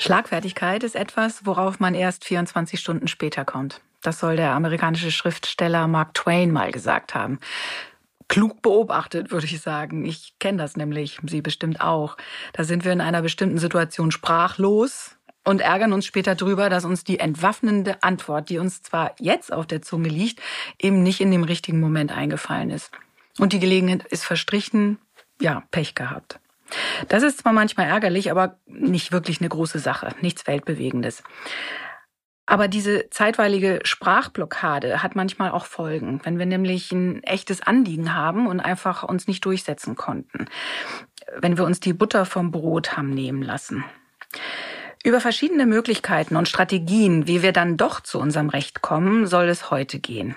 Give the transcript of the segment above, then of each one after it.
Schlagfertigkeit ist etwas, worauf man erst 24 Stunden später kommt. Das soll der amerikanische Schriftsteller Mark Twain mal gesagt haben. Klug beobachtet, würde ich sagen. Ich kenne das nämlich, Sie bestimmt auch. Da sind wir in einer bestimmten Situation sprachlos und ärgern uns später drüber, dass uns die entwaffnende Antwort, die uns zwar jetzt auf der Zunge liegt, eben nicht in dem richtigen Moment eingefallen ist. Und die Gelegenheit ist verstrichen, ja, Pech gehabt. Das ist zwar manchmal ärgerlich, aber nicht wirklich eine große Sache, nichts Weltbewegendes. Aber diese zeitweilige Sprachblockade hat manchmal auch Folgen, wenn wir nämlich ein echtes Anliegen haben und einfach uns nicht durchsetzen konnten. Wenn wir uns die Butter vom Brot haben nehmen lassen. Über verschiedene Möglichkeiten und Strategien, wie wir dann doch zu unserem Recht kommen, soll es heute gehen.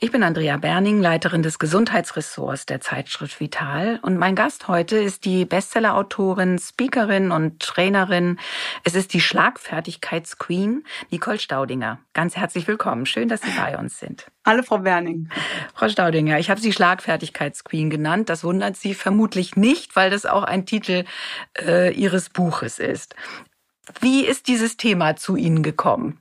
Ich bin Andrea Berning, Leiterin des Gesundheitsressorts der Zeitschrift Vital und mein Gast heute ist die Bestsellerautorin, Speakerin und Trainerin. Es ist die Schlagfertigkeitsqueen Nicole Staudinger. Ganz herzlich willkommen. Schön, dass Sie bei uns sind. Hallo, Frau Berning. Frau Staudinger, ich habe Sie Schlagfertigkeitsqueen genannt. Das wundert Sie vermutlich nicht, weil das auch ein Titel äh, Ihres Buches ist. Wie ist dieses Thema zu Ihnen gekommen?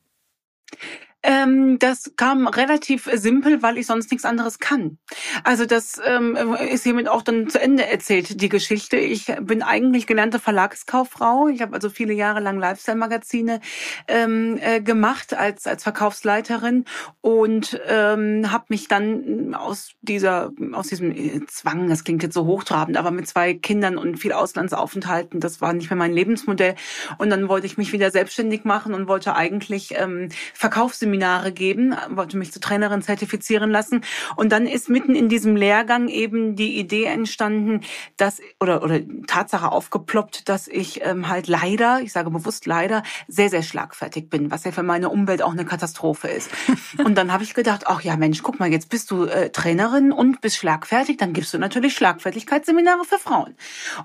Ähm, das kam relativ simpel, weil ich sonst nichts anderes kann. Also das ähm, ist hiermit auch dann zu Ende erzählt, die Geschichte. Ich bin eigentlich gelernte Verlagskauffrau. Ich habe also viele Jahre lang Lifestyle-Magazine ähm, äh, gemacht als, als Verkaufsleiterin und ähm, habe mich dann aus dieser aus diesem äh, Zwang, das klingt jetzt so hochtrabend, aber mit zwei Kindern und viel Auslandsaufenthalten, das war nicht mehr mein Lebensmodell. Und dann wollte ich mich wieder selbstständig machen und wollte eigentlich ähm, Verkaufsseminare Seminare geben, wollte mich zur Trainerin zertifizieren lassen. Und dann ist mitten in diesem Lehrgang eben die Idee entstanden, dass oder oder Tatsache aufgeploppt, dass ich ähm, halt leider, ich sage bewusst leider, sehr sehr schlagfertig bin, was ja für meine Umwelt auch eine Katastrophe ist. und dann habe ich gedacht, ach ja Mensch, guck mal, jetzt bist du äh, Trainerin und bist schlagfertig, dann gibst du natürlich Schlagfertigkeitsseminare für Frauen.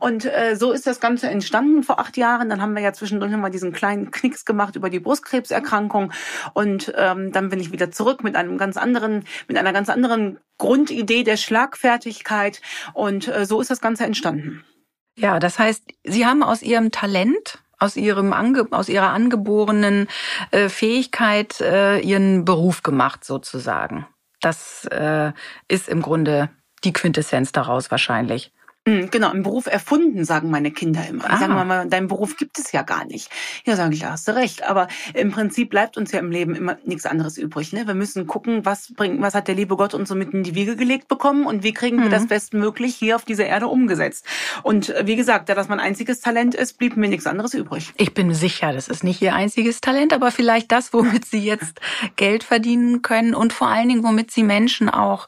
Und äh, so ist das Ganze entstanden vor acht Jahren. Dann haben wir ja zwischendurch mal diesen kleinen Knicks gemacht über die Brustkrebserkrankung und ähm, dann bin ich wieder zurück mit einem ganz anderen, mit einer ganz anderen Grundidee der Schlagfertigkeit und äh, so ist das Ganze entstanden. Ja, das heißt, Sie haben aus Ihrem Talent aus ihrem Ange aus ihrer angeborenen äh, Fähigkeit äh, ihren Beruf gemacht sozusagen. Das äh, ist im Grunde die Quintessenz daraus wahrscheinlich. Hm, genau, im Beruf erfunden, sagen meine Kinder immer. Die sagen mal, dein Beruf gibt es ja gar nicht. Ja, sage ich, ja, hast du recht. Aber im Prinzip bleibt uns ja im Leben immer nichts anderes übrig. Ne? Wir müssen gucken, was bringt, was hat der liebe Gott uns so mit in die Wiege gelegt bekommen und wie kriegen wir mhm. das bestmöglich hier auf dieser Erde umgesetzt. Und äh, wie gesagt, da das mein einziges Talent ist, blieb mir nichts anderes übrig. Ich bin sicher, das ist nicht Ihr einziges Talent, aber vielleicht das, womit Sie jetzt Geld verdienen können und vor allen Dingen, womit Sie Menschen auch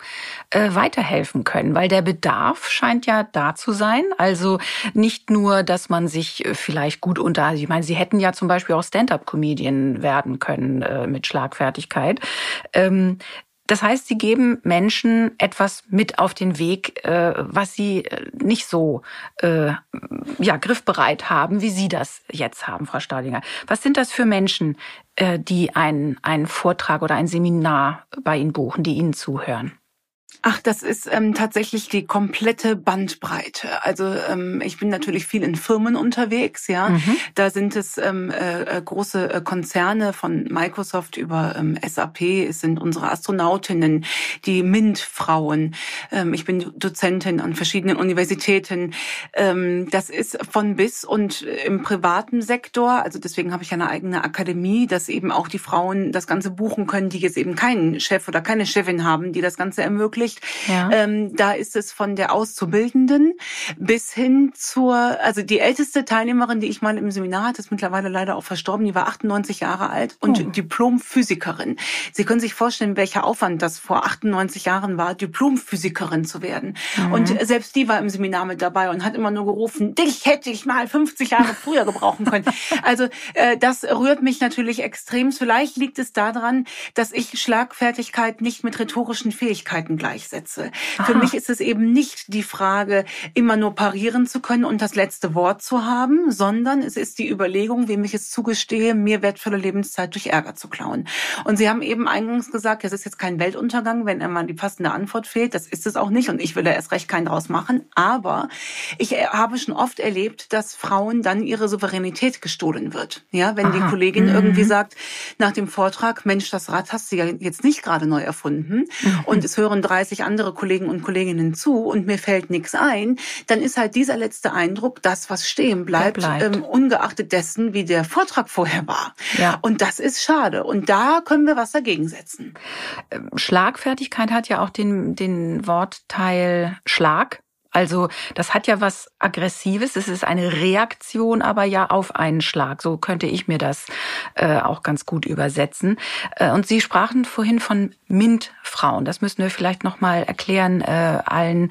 äh, weiterhelfen können. Weil der Bedarf scheint ja da zu sein. Also nicht nur, dass man sich äh, vielleicht gut unter, ich meine, sie hätten ja zum Beispiel auch Stand-up-Comedian werden können äh, mit Schlagfertigkeit. Ähm, das heißt, sie geben Menschen etwas mit auf den Weg, äh, was sie äh, nicht so äh, ja, griffbereit haben, wie Sie das jetzt haben, Frau Staudinger. Was sind das für Menschen, äh, die einen, einen Vortrag oder ein Seminar bei Ihnen buchen, die Ihnen zuhören? Ach, das ist ähm, tatsächlich die komplette Bandbreite. Also ähm, ich bin natürlich viel in Firmen unterwegs, ja. Mhm. Da sind es ähm, äh, äh große äh, Konzerne von Microsoft über ähm, SAP, es sind unsere Astronautinnen, die MINT-Frauen. Ähm, ich bin Dozentin an verschiedenen Universitäten. Ähm, das ist von bis und im privaten Sektor, also deswegen habe ich eine eigene Akademie, dass eben auch die Frauen das Ganze buchen können, die jetzt eben keinen Chef oder keine Chefin haben, die das Ganze ermöglichen ermöglicht. Ja. Ähm, da ist es von der Auszubildenden bis hin zur, also die älteste Teilnehmerin, die ich mal im Seminar hatte, ist mittlerweile leider auch verstorben, die war 98 Jahre alt und oh. Diplomphysikerin. Sie können sich vorstellen, welcher Aufwand das vor 98 Jahren war, Diplomphysikerin zu werden. Mhm. Und selbst die war im Seminar mit dabei und hat immer nur gerufen, dich hätte ich mal 50 Jahre früher gebrauchen können. Also äh, das rührt mich natürlich extrem. Vielleicht liegt es daran, dass ich Schlagfertigkeit nicht mit rhetorischen Fähigkeiten gleichsetze. Aha. Für mich ist es eben nicht die Frage, immer nur parieren zu können und das letzte Wort zu haben, sondern es ist die Überlegung, wem ich es zugestehe, mir wertvolle Lebenszeit durch Ärger zu klauen. Und Sie haben eben eingangs gesagt, es ist jetzt kein Weltuntergang, wenn einmal die passende Antwort fehlt. Das ist es auch nicht und ich will da erst recht keinen draus machen. Aber ich habe schon oft erlebt, dass Frauen dann ihre Souveränität gestohlen wird. Ja, wenn Aha. die Kollegin mhm. irgendwie sagt nach dem Vortrag, Mensch, das Rad hast du ja jetzt nicht gerade neu erfunden mhm. und es hören 30 andere Kollegen und Kolleginnen zu und mir fällt nichts ein, dann ist halt dieser letzte Eindruck das, was stehen bleibt, bleibt. Ähm, ungeachtet dessen, wie der Vortrag vorher war. Ja. Und das ist schade. Und da können wir was dagegen setzen. Ähm, Schlagfertigkeit hat ja auch den, den Wortteil Schlag. Also das hat ja was Aggressives, es ist eine Reaktion, aber ja auf einen Schlag. So könnte ich mir das äh, auch ganz gut übersetzen. Äh, und Sie sprachen vorhin von MINT-Frauen. Das müssen wir vielleicht nochmal erklären äh, allen,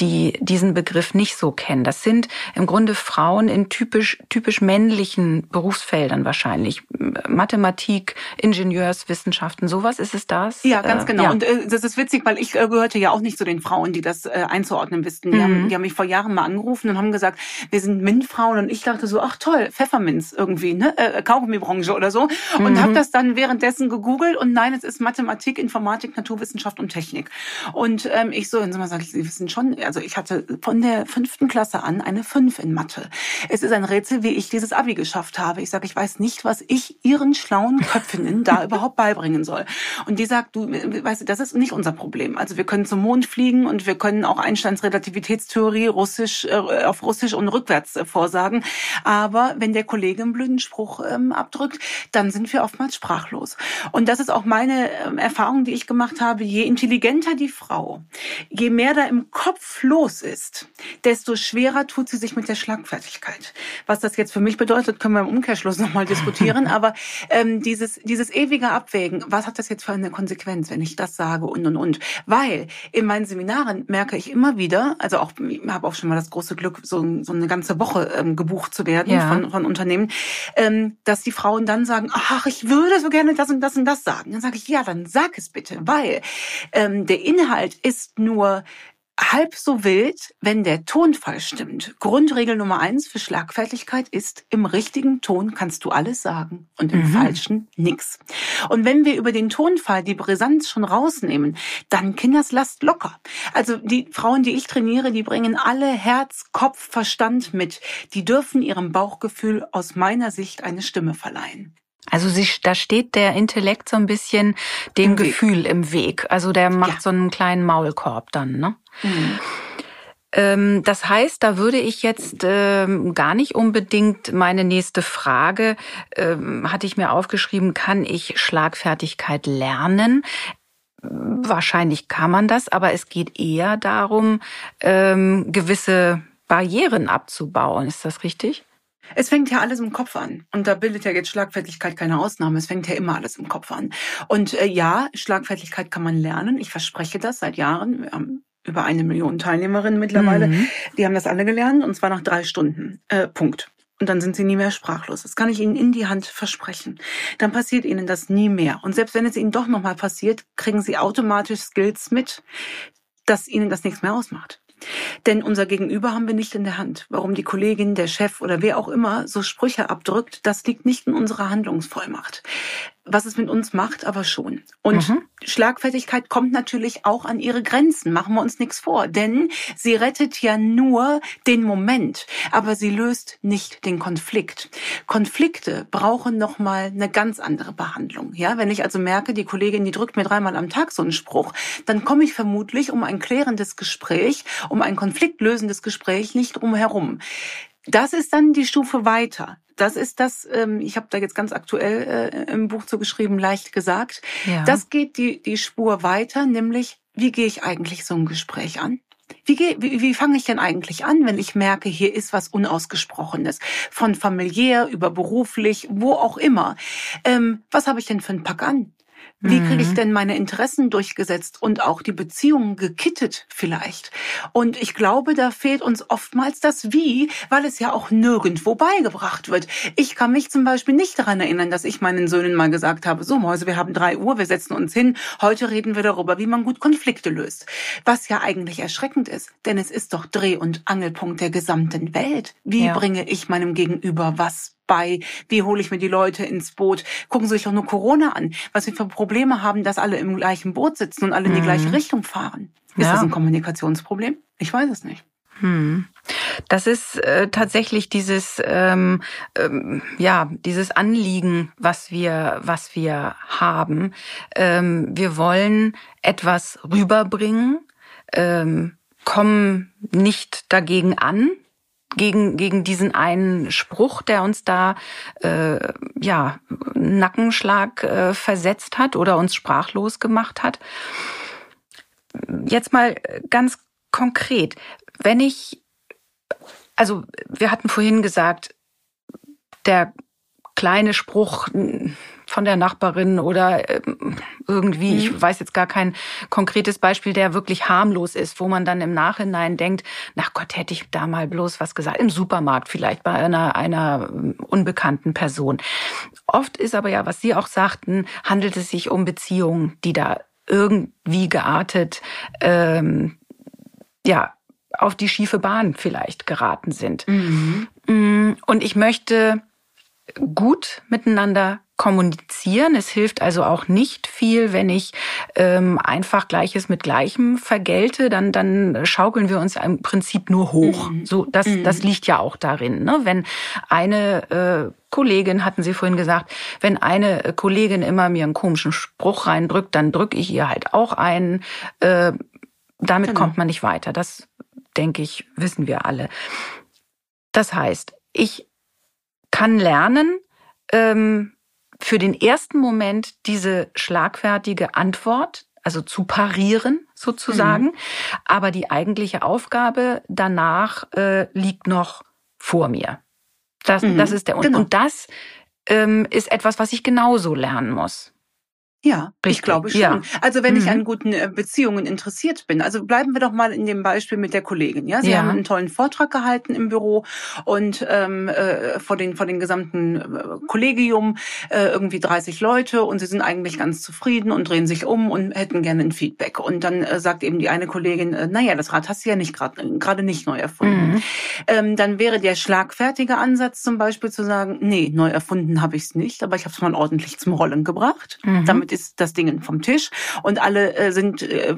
die diesen Begriff nicht so kennen. Das sind im Grunde Frauen in typisch, typisch männlichen Berufsfeldern wahrscheinlich. Mathematik, Ingenieurswissenschaften, sowas ist es das? Ja, ganz äh, genau. Ja. Und äh, das ist witzig, weil ich äh, gehörte ja auch nicht zu den Frauen, die das einzuordnen wissen. Die, mhm. haben, die haben mich vor Jahren mal angerufen und haben gesagt, wir sind MINT-Frauen. Und ich dachte so, ach toll, Pfefferminz irgendwie, ne? Äh, Kaugummibranche oder so. Und mhm. habe das dann währenddessen gegoogelt und nein, es ist Mathematik, Informatik, Naturwissenschaft und Technik. Und ähm, ich so, und mal sage ich, Sie wissen schon, also ich hatte von der fünften Klasse an eine Fünf in Mathe. Es ist ein Rätsel, wie ich dieses Abi geschafft habe. Ich sage, ich weiß nicht, was ich ihren schlauen Köpfinnen da überhaupt beibringen soll. Und die sagt, du, weißt du, das ist nicht unser Problem. Also wir können zum Mond fliegen und wir können auch Einsteins Relativitätstheorie Russisch äh, auf Russisch und rückwärts äh, vorsagen. Aber wenn der Kollege einen blöden Spruch ähm, abdrückt, dann sind wir oftmals sprachlos. Und das ist auch meine ähm, Erfahrung, die ich gemacht habe. Je intelligenter die Frau, je mehr da im Kopf los ist, desto schwerer tut sie sich mit der Schlagfertigkeit. Was das jetzt für mich bedeutet, können wir im Umkehrschluss nochmal diskutieren. Aber ähm, dieses, dieses ewige Abwägen, was hat das jetzt für eine Konsequenz, wenn ich das sage und und und? Weil in meinen Seminaren merke ich immer wieder, also auch ich habe auch schon mal das große Glück, so, so eine ganze Woche ähm, gebucht zu werden ja. von, von Unternehmen, ähm, dass die Frauen dann sagen, ach, ich würde so gerne das und das und das sagen. Dann sage ich, ja, dann sag es bitte, weil ähm, der Inhalt ist nur halb so wild, wenn der Tonfall stimmt. Grundregel Nummer eins für Schlagfertigkeit ist, im richtigen Ton kannst du alles sagen und im mhm. falschen nix. Und wenn wir über den Tonfall die Brisanz schon rausnehmen, dann Kinders lasst locker. Also die Frauen, die ich trainiere, die bringen alle Herz, Kopf, Verstand mit. Die dürfen ihrem Bauchgefühl aus meiner Sicht eine Stimme verleihen. Also sie, da steht der Intellekt so ein bisschen dem Im Gefühl Weg. im Weg. Also der macht ja. so einen kleinen Maulkorb dann, ne? Mhm. Ähm, das heißt, da würde ich jetzt ähm, gar nicht unbedingt meine nächste Frage, ähm, hatte ich mir aufgeschrieben, kann ich Schlagfertigkeit lernen? Wahrscheinlich kann man das, aber es geht eher darum, ähm, gewisse Barrieren abzubauen. Ist das richtig? Es fängt ja alles im Kopf an. Und da bildet ja jetzt Schlagfertigkeit keine Ausnahme. Es fängt ja immer alles im Kopf an. Und äh, ja, Schlagfertigkeit kann man lernen. Ich verspreche das seit Jahren. Wir haben über eine Million Teilnehmerinnen mittlerweile. Mhm. Die haben das alle gelernt und zwar nach drei Stunden. Äh, Punkt. Und dann sind sie nie mehr sprachlos. Das kann ich Ihnen in die Hand versprechen. Dann passiert Ihnen das nie mehr. Und selbst wenn es Ihnen doch nochmal passiert, kriegen Sie automatisch Skills mit, dass Ihnen das nichts mehr ausmacht. Denn unser Gegenüber haben wir nicht in der Hand. Warum die Kollegin, der Chef oder wer auch immer so Sprüche abdrückt, das liegt nicht in unserer Handlungsvollmacht was es mit uns macht, aber schon. Und mhm. Schlagfertigkeit kommt natürlich auch an ihre Grenzen, machen wir uns nichts vor, denn sie rettet ja nur den Moment, aber sie löst nicht den Konflikt. Konflikte brauchen noch mal eine ganz andere Behandlung. Ja, wenn ich also merke, die Kollegin, die drückt mir dreimal am Tag so einen Spruch, dann komme ich vermutlich um ein klärendes Gespräch, um ein konfliktlösendes Gespräch nicht drum herum. Das ist dann die Stufe weiter. Das ist das, ähm, ich habe da jetzt ganz aktuell äh, im Buch zu geschrieben, leicht gesagt. Ja. Das geht die, die Spur weiter, nämlich wie gehe ich eigentlich so ein Gespräch an? Wie, geh, wie, wie fange ich denn eigentlich an, wenn ich merke, hier ist was Unausgesprochenes? Von familiär über beruflich, wo auch immer. Ähm, was habe ich denn für einen Pack an? Wie kriege ich mhm. denn meine Interessen durchgesetzt und auch die Beziehungen gekittet vielleicht? Und ich glaube, da fehlt uns oftmals das Wie, weil es ja auch nirgendwo beigebracht wird. Ich kann mich zum Beispiel nicht daran erinnern, dass ich meinen Söhnen mal gesagt habe, so Mäuse, wir haben drei Uhr, wir setzen uns hin, heute reden wir darüber, wie man gut Konflikte löst. Was ja eigentlich erschreckend ist, denn es ist doch Dreh- und Angelpunkt der gesamten Welt. Wie ja. bringe ich meinem Gegenüber was bei? Wie hole ich mir die Leute ins Boot? Gucken Sie sich doch nur Corona an, was wir für Probleme haben, dass alle im gleichen Boot sitzen und alle in die mhm. gleiche Richtung fahren. Ist ja. das ein Kommunikationsproblem? Ich weiß es nicht. Hm. Das ist äh, tatsächlich dieses ähm, ähm, ja dieses Anliegen, was wir was wir haben. Ähm, wir wollen etwas rüberbringen, ähm, kommen nicht dagegen an, gegen, gegen diesen einen Spruch, der uns da äh, ja Nackenschlag äh, versetzt hat oder uns sprachlos gemacht hat. Jetzt mal ganz konkret, wenn ich, also wir hatten vorhin gesagt, der kleine Spruch, von der Nachbarin oder ähm, irgendwie, mhm. ich weiß jetzt gar kein konkretes Beispiel, der wirklich harmlos ist, wo man dann im Nachhinein denkt, na Gott, hätte ich da mal bloß was gesagt, im Supermarkt vielleicht bei einer, einer ähm, unbekannten Person. Oft ist aber ja, was Sie auch sagten, handelt es sich um Beziehungen, die da irgendwie geartet, ähm, ja, auf die schiefe Bahn vielleicht geraten sind. Mhm. Mm, und ich möchte gut miteinander kommunizieren. Es hilft also auch nicht viel, wenn ich ähm, einfach Gleiches mit Gleichem vergelte, dann dann schaukeln wir uns im Prinzip nur hoch. Mhm. So das mhm. das liegt ja auch darin, ne? Wenn eine äh, Kollegin, hatten Sie vorhin gesagt, wenn eine Kollegin immer mir einen komischen Spruch reindrückt, dann drücke ich ihr halt auch einen. Äh, damit genau. kommt man nicht weiter. Das denke ich, wissen wir alle. Das heißt, ich kann lernen, ähm, für den ersten Moment diese schlagfertige Antwort, also zu parieren sozusagen. Mhm. Aber die eigentliche Aufgabe danach äh, liegt noch vor mir. Das, mhm. das ist der genau. Und das ähm, ist etwas, was ich genauso lernen muss. Ja, Richtig. ich glaube schon. Ja. Also wenn mhm. ich an guten äh, Beziehungen interessiert bin. Also bleiben wir doch mal in dem Beispiel mit der Kollegin. Ja, Sie ja. haben einen tollen Vortrag gehalten im Büro und ähm, äh, vor den vor den gesamten äh, Kollegium äh, irgendwie 30 Leute und Sie sind eigentlich ganz zufrieden und drehen sich um und hätten gerne ein Feedback. Und dann äh, sagt eben die eine Kollegin, äh, naja, das Rad hast du ja nicht gerade gerade nicht neu erfunden. Mhm. Ähm, dann wäre der schlagfertige Ansatz zum Beispiel zu sagen, nee, neu erfunden habe ich es nicht, aber ich habe es mal ordentlich zum Rollen gebracht, mhm. damit ist das Ding vom Tisch und alle äh, sind äh,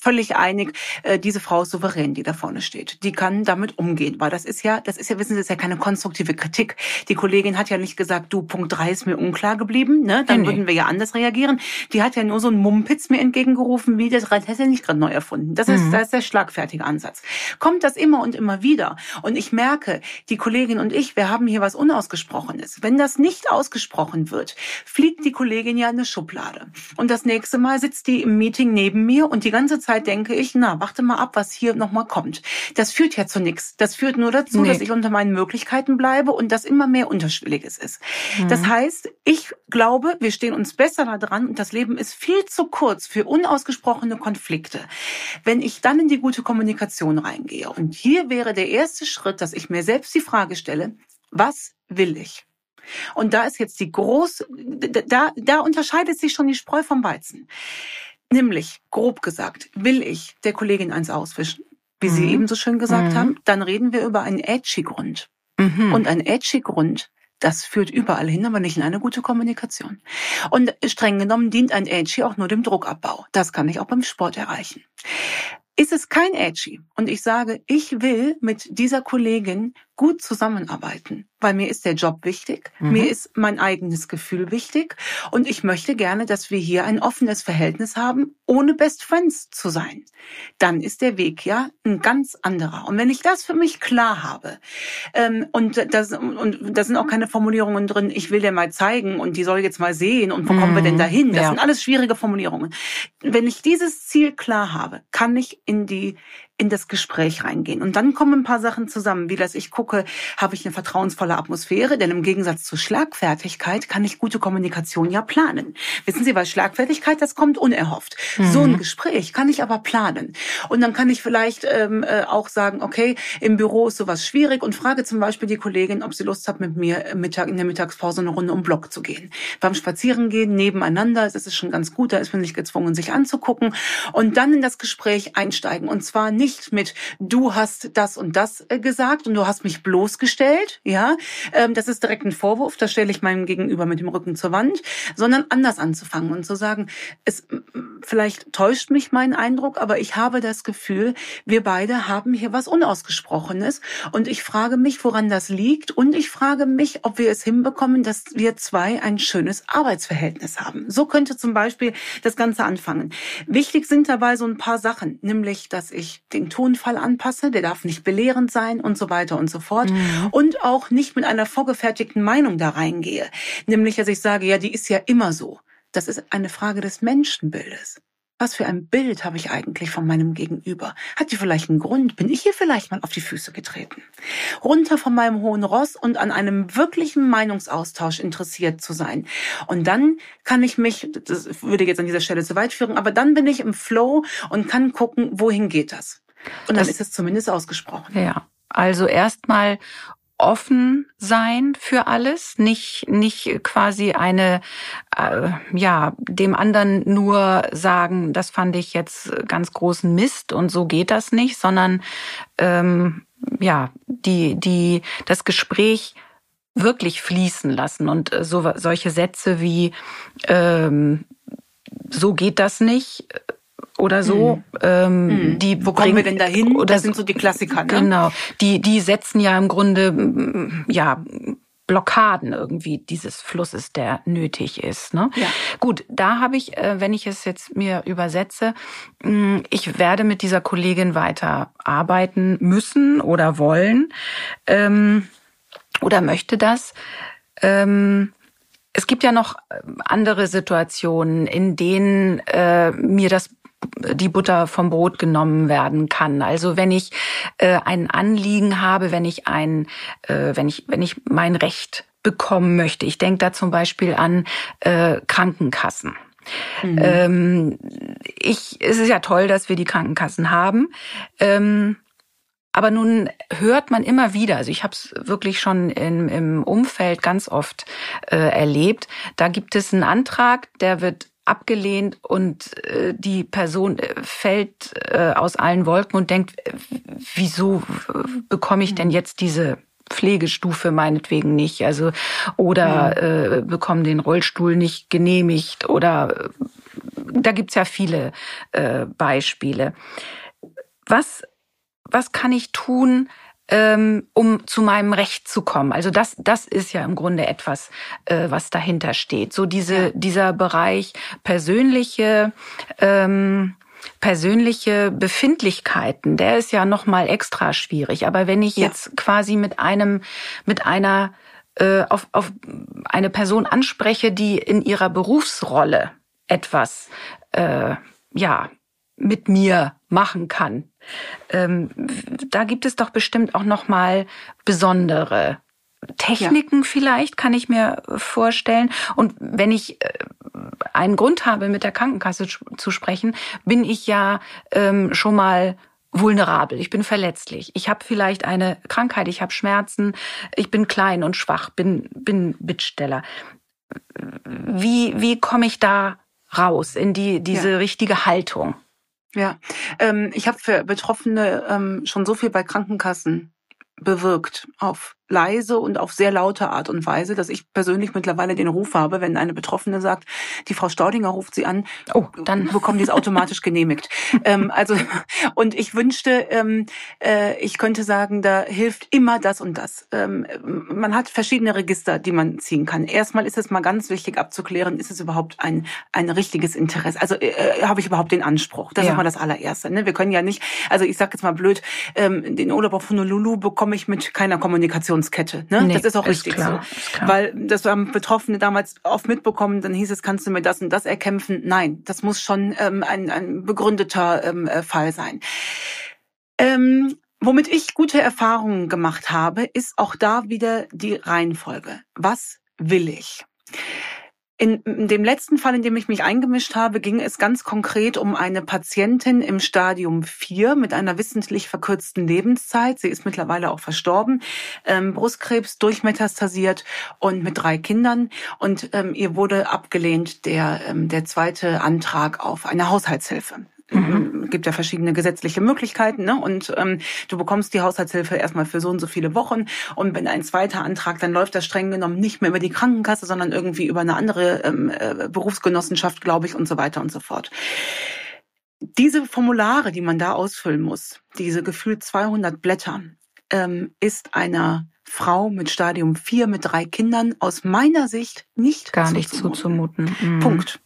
völlig einig, äh, diese Frau ist souverän, die da vorne steht. Die kann damit umgehen, weil das ist ja, das ist ja, wissen Sie, das ist ja keine konstruktive Kritik. Die Kollegin hat ja nicht gesagt, du, Punkt drei ist mir unklar geblieben, ne? Dann nee, würden wir ja anders reagieren. Die hat ja nur so einen Mumpitz mir entgegengerufen, wie das hätte ja nicht gerade neu erfunden. Das ist, mhm. das ist der schlagfertige Ansatz. Kommt das immer und immer wieder und ich merke, die Kollegin und ich, wir haben hier was Unausgesprochenes. Wenn das nicht ausgesprochen wird, fliegt die Kollegin ja in eine Schublade gerade. Und das nächste Mal sitzt die im Meeting neben mir und die ganze Zeit denke ich, na, warte mal ab, was hier nochmal kommt. Das führt ja zu nichts. Das führt nur dazu, nee. dass ich unter meinen Möglichkeiten bleibe und das immer mehr Unterschwelliges ist. Mhm. Das heißt, ich glaube, wir stehen uns besser da dran und das Leben ist viel zu kurz für unausgesprochene Konflikte. Wenn ich dann in die gute Kommunikation reingehe und hier wäre der erste Schritt, dass ich mir selbst die Frage stelle, was will ich? Und da ist jetzt die groß, da, da unterscheidet sich schon die Spreu vom Weizen. Nämlich, grob gesagt, will ich der Kollegin eins auswischen, wie mhm. Sie eben so schön gesagt mhm. haben, dann reden wir über einen edgy Grund. Mhm. Und ein edgy Grund, das führt überall hin, aber nicht in eine gute Kommunikation. Und streng genommen dient ein edgy auch nur dem Druckabbau. Das kann ich auch beim Sport erreichen. Ist es kein Edgy und ich sage, ich will mit dieser Kollegin gut zusammenarbeiten, weil mir ist der Job wichtig, mhm. mir ist mein eigenes Gefühl wichtig und ich möchte gerne, dass wir hier ein offenes Verhältnis haben, ohne Best Friends zu sein. Dann ist der Weg ja ein ganz anderer. Und wenn ich das für mich klar habe ähm, und das und da sind auch keine Formulierungen drin, ich will dir mal zeigen und die soll jetzt mal sehen und wo mhm. kommen wir denn mhm. dahin? Das ja. sind alles schwierige Formulierungen. Wenn ich dieses Ziel klar habe, kann ich in die in das Gespräch reingehen. Und dann kommen ein paar Sachen zusammen, wie dass ich gucke, habe ich eine vertrauensvolle Atmosphäre, denn im Gegensatz zur Schlagfertigkeit kann ich gute Kommunikation ja planen. Wissen Sie, weil Schlagfertigkeit, das kommt unerhofft. Mhm. So ein Gespräch kann ich aber planen. Und dann kann ich vielleicht ähm, äh, auch sagen, okay, im Büro ist sowas schwierig und frage zum Beispiel die Kollegin, ob sie Lust hat, mit mir Mittag, in der Mittagspause eine Runde um Block zu gehen. Beim Spazierengehen nebeneinander, das ist schon ganz gut, da ist man nicht gezwungen, sich anzugucken und dann in das Gespräch einsteigen. Und zwar nicht nicht mit du hast das und das äh, gesagt und du hast mich bloßgestellt, ja, ähm, das ist direkt ein Vorwurf, das stelle ich meinem Gegenüber mit dem Rücken zur Wand, sondern anders anzufangen und zu sagen, es vielleicht täuscht mich mein Eindruck, aber ich habe das Gefühl, wir beide haben hier was unausgesprochenes und ich frage mich, woran das liegt und ich frage mich, ob wir es hinbekommen, dass wir zwei ein schönes Arbeitsverhältnis haben. So könnte zum Beispiel das Ganze anfangen. Wichtig sind dabei so ein paar Sachen, nämlich, dass ich den Tonfall anpasse, der darf nicht belehrend sein und so weiter und so fort. Mhm. Und auch nicht mit einer vorgefertigten Meinung da reingehe. Nämlich, dass ich sage, ja, die ist ja immer so. Das ist eine Frage des Menschenbildes. Was für ein Bild habe ich eigentlich von meinem Gegenüber? Hat die vielleicht einen Grund? Bin ich hier vielleicht mal auf die Füße getreten? Runter von meinem hohen Ross und an einem wirklichen Meinungsaustausch interessiert zu sein. Und dann kann ich mich, das würde jetzt an dieser Stelle zu weit führen, aber dann bin ich im Flow und kann gucken, wohin geht das? Und dann ist es zumindest ausgesprochen. Ja. Also erstmal offen sein für alles, nicht nicht quasi eine äh, ja dem anderen nur sagen, das fand ich jetzt ganz großen Mist und so geht das nicht, sondern ähm, ja die die das Gespräch wirklich fließen lassen und so solche Sätze wie ähm, so geht das nicht oder so. Mhm. Ähm, mhm. Die Wo kommen wir denn dahin? Oder das sind so die Klassiker. Ne? Genau. Die, die setzen ja im Grunde ja Blockaden irgendwie dieses Flusses, der nötig ist. Ne? Ja. Gut, da habe ich, äh, wenn ich es jetzt mir übersetze, ich werde mit dieser Kollegin weiter arbeiten müssen oder wollen ähm, oder möchte das. Ähm, es gibt ja noch andere Situationen, in denen äh, mir das die Butter vom Brot genommen werden kann. Also wenn ich äh, ein Anliegen habe, wenn ich ein, äh, wenn ich, wenn ich mein Recht bekommen möchte. Ich denke da zum Beispiel an äh, Krankenkassen. Mhm. Ähm, ich, es ist ja toll, dass wir die Krankenkassen haben. Ähm, aber nun hört man immer wieder, also ich habe es wirklich schon in, im Umfeld ganz oft äh, erlebt, da gibt es einen Antrag, der wird abgelehnt und äh, die Person äh, fällt äh, aus allen Wolken und denkt, äh, wieso bekomme ich denn jetzt diese Pflegestufe meinetwegen nicht, also oder mhm. äh, bekommen den Rollstuhl nicht genehmigt oder äh, da gibt's ja viele äh, Beispiele. Was was kann ich tun, ähm, um zu meinem Recht zu kommen. Also das, das ist ja im Grunde etwas, äh, was dahinter steht. So diese, ja. dieser Bereich persönliche, ähm, persönliche Befindlichkeiten, der ist ja noch mal extra schwierig. Aber wenn ich ja. jetzt quasi mit einem, mit einer äh, auf, auf eine Person anspreche, die in ihrer Berufsrolle etwas, äh, ja, mit mir machen kann. Ähm, da gibt es doch bestimmt auch noch mal besondere Techniken ja. vielleicht, kann ich mir vorstellen. Und wenn ich äh, einen Grund habe, mit der Krankenkasse zu sprechen, bin ich ja ähm, schon mal vulnerabel, ich bin verletzlich, ich habe vielleicht eine Krankheit, ich habe Schmerzen, ich bin klein und schwach, bin bin Bittsteller. Wie wie komme ich da raus in die diese ja. richtige Haltung? Ja, ähm, ich habe für Betroffene ähm, schon so viel bei Krankenkassen bewirkt auf leise und auf sehr laute Art und Weise, dass ich persönlich mittlerweile den Ruf habe, wenn eine Betroffene sagt, die Frau Staudinger ruft sie an, oh, dann bekommen die es automatisch genehmigt. ähm, also und ich wünschte, ähm, äh, ich könnte sagen, da hilft immer das und das. Ähm, man hat verschiedene Register, die man ziehen kann. Erstmal ist es mal ganz wichtig abzuklären, ist es überhaupt ein ein richtiges Interesse? Also äh, äh habe ich überhaupt den Anspruch? Das ja. ist mal das allererste. Ne? Wir können ja nicht, also ich sage jetzt mal blöd, ähm, den Urlaub auf Honolulu bekomme ich mit keiner Kommunikationskette. Ne? Nee, das ist auch ist richtig klar, so. Weil das haben Betroffene damals oft mitbekommen, dann hieß es, kannst du mir das und das erkämpfen? Nein, das muss schon ähm, ein, ein begründeter ähm, äh, Fall sein. Ähm, womit ich gute Erfahrungen gemacht habe, ist auch da wieder die Reihenfolge. Was will ich? In dem letzten Fall, in dem ich mich eingemischt habe, ging es ganz konkret um eine Patientin im Stadium 4 mit einer wissentlich verkürzten Lebenszeit. Sie ist mittlerweile auch verstorben. Ähm, Brustkrebs durchmetastasiert und mit drei Kindern. Und ähm, ihr wurde abgelehnt der, ähm, der zweite Antrag auf eine Haushaltshilfe. Mhm. gibt ja verschiedene gesetzliche Möglichkeiten, ne? Und ähm, du bekommst die Haushaltshilfe erstmal für so und so viele Wochen. Und wenn ein zweiter Antrag, dann läuft das streng genommen nicht mehr über die Krankenkasse, sondern irgendwie über eine andere ähm, äh, Berufsgenossenschaft, glaube ich, und so weiter und so fort. Diese Formulare, die man da ausfüllen muss, diese gefühlt 200 Blätter, ähm, ist einer Frau mit Stadium 4 mit drei Kindern aus meiner Sicht nicht gar nicht zuzumuten. Mhm. Punkt.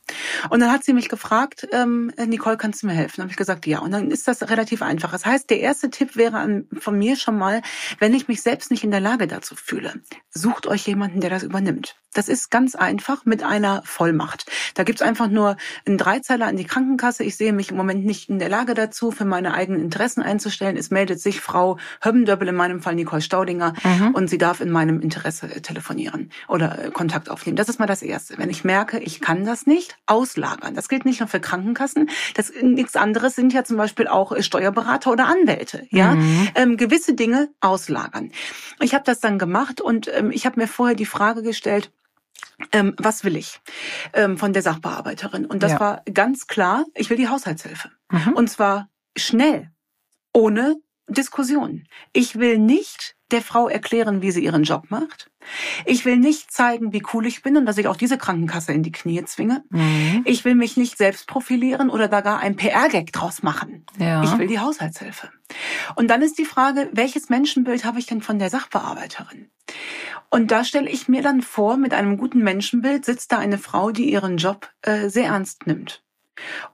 Und dann hat sie mich gefragt, ähm, Nicole, kannst du mir helfen? Habe ich gesagt, ja. Und dann ist das relativ einfach. Das heißt, der erste Tipp wäre an, von mir schon mal, wenn ich mich selbst nicht in der Lage dazu fühle, sucht euch jemanden, der das übernimmt. Das ist ganz einfach mit einer Vollmacht. Da gibt's einfach nur einen Dreizeiler an die Krankenkasse. Ich sehe mich im Moment nicht in der Lage dazu, für meine eigenen Interessen einzustellen. Es meldet sich Frau Höbbendöppel, in meinem Fall Nicole Staudinger, mhm. und sie darf in meinem Interesse telefonieren oder Kontakt aufnehmen. Das ist mal das Erste. Wenn ich merke, ich kann das nicht, auslagern. Das gilt nicht nur für Krankenkassen. Das nichts anderes sind ja zum Beispiel auch Steuerberater oder Anwälte. Ja, mhm. ähm, gewisse Dinge auslagern. Ich habe das dann gemacht und ähm, ich habe mir vorher die Frage gestellt, ähm, was will ich ähm, von der Sachbearbeiterin? Und das ja. war ganz klar, ich will die Haushaltshilfe. Mhm. Und zwar schnell, ohne Diskussion. Ich will nicht der Frau erklären, wie sie ihren Job macht. Ich will nicht zeigen, wie cool ich bin und dass ich auch diese Krankenkasse in die Knie zwinge. Mhm. Ich will mich nicht selbst profilieren oder da gar ein PR-Gag draus machen. Ja. Ich will die Haushaltshilfe. Und dann ist die Frage, welches Menschenbild habe ich denn von der Sachbearbeiterin? Und da stelle ich mir dann vor, mit einem guten Menschenbild sitzt da eine Frau, die ihren Job äh, sehr ernst nimmt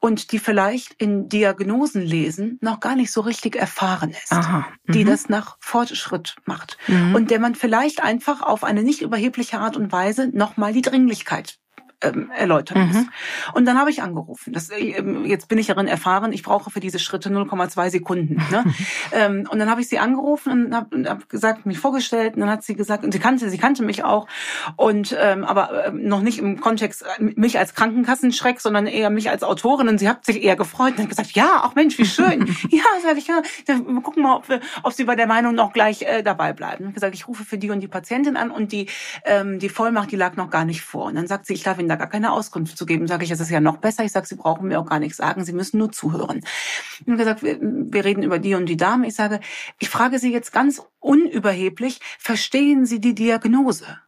und die vielleicht in Diagnosen lesen noch gar nicht so richtig erfahren ist, Aha. Mhm. die das nach Fortschritt macht mhm. und der man vielleicht einfach auf eine nicht überhebliche Art und Weise nochmal die Dringlichkeit ähm, erläutern muss. Mhm. Und dann habe ich angerufen. Das, ähm, jetzt bin ich darin erfahren, ich brauche für diese Schritte 0,2 Sekunden. Ne? ähm, und dann habe ich sie angerufen und habe hab gesagt, mich vorgestellt. Und dann hat sie gesagt, und sie kannte, sie kannte mich auch. Und ähm, aber noch nicht im Kontext äh, mich als Krankenkassenschreck, sondern eher mich als Autorin. Und sie hat sich eher gefreut und hat gesagt, ja, ach Mensch, wie schön. ja, sage ich, ja, dann gucken wir, ob, wir, ob sie bei der Meinung noch gleich äh, dabei bleiben. Und gesagt, ich rufe für die und die Patientin an und die ähm, die Vollmacht, die lag noch gar nicht vor. Und dann sagt sie, ich darf Ihnen da gar keine Auskunft zu geben. Sage ich, es ist ja noch besser. Ich sage, Sie brauchen mir auch gar nichts sagen. Sie müssen nur zuhören. Und gesagt, wir, wir reden über die und die Dame. Ich sage, ich frage Sie jetzt ganz unüberheblich, verstehen Sie die Diagnose?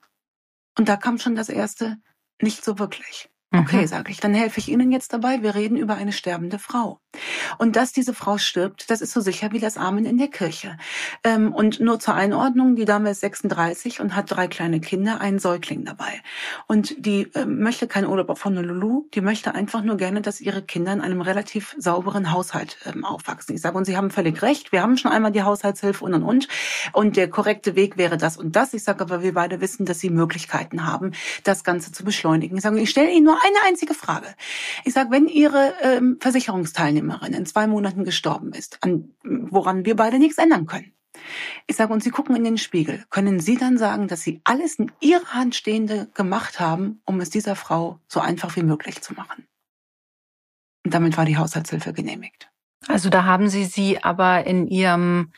Und da kam schon das erste, nicht so wirklich. Okay, mhm. sage ich, dann helfe ich Ihnen jetzt dabei. Wir reden über eine sterbende Frau. Und dass diese Frau stirbt, das ist so sicher wie das Amen in der Kirche. Ähm, und nur zur Einordnung, die Dame ist 36 und hat drei kleine Kinder, einen Säugling dabei. Und die ähm, möchte keinen Urlaub auf Honolulu, die möchte einfach nur gerne, dass ihre Kinder in einem relativ sauberen Haushalt ähm, aufwachsen. Ich sage, und Sie haben völlig recht, wir haben schon einmal die Haushaltshilfe und und und. Und der korrekte Weg wäre das und das. Ich sage aber, wir beide wissen, dass Sie Möglichkeiten haben, das Ganze zu beschleunigen. Ich sage, ich stelle Ihnen nur eine einzige Frage. Ich sage, wenn Ihre ähm, Versicherungsteilnehmerin in zwei Monaten gestorben ist, an, woran wir beide nichts ändern können, ich sage, und Sie gucken in den Spiegel, können Sie dann sagen, dass Sie alles in Ihrer Hand Stehende gemacht haben, um es dieser Frau so einfach wie möglich zu machen? Und damit war die Haushaltshilfe genehmigt. Also da haben Sie sie aber in Ihrem,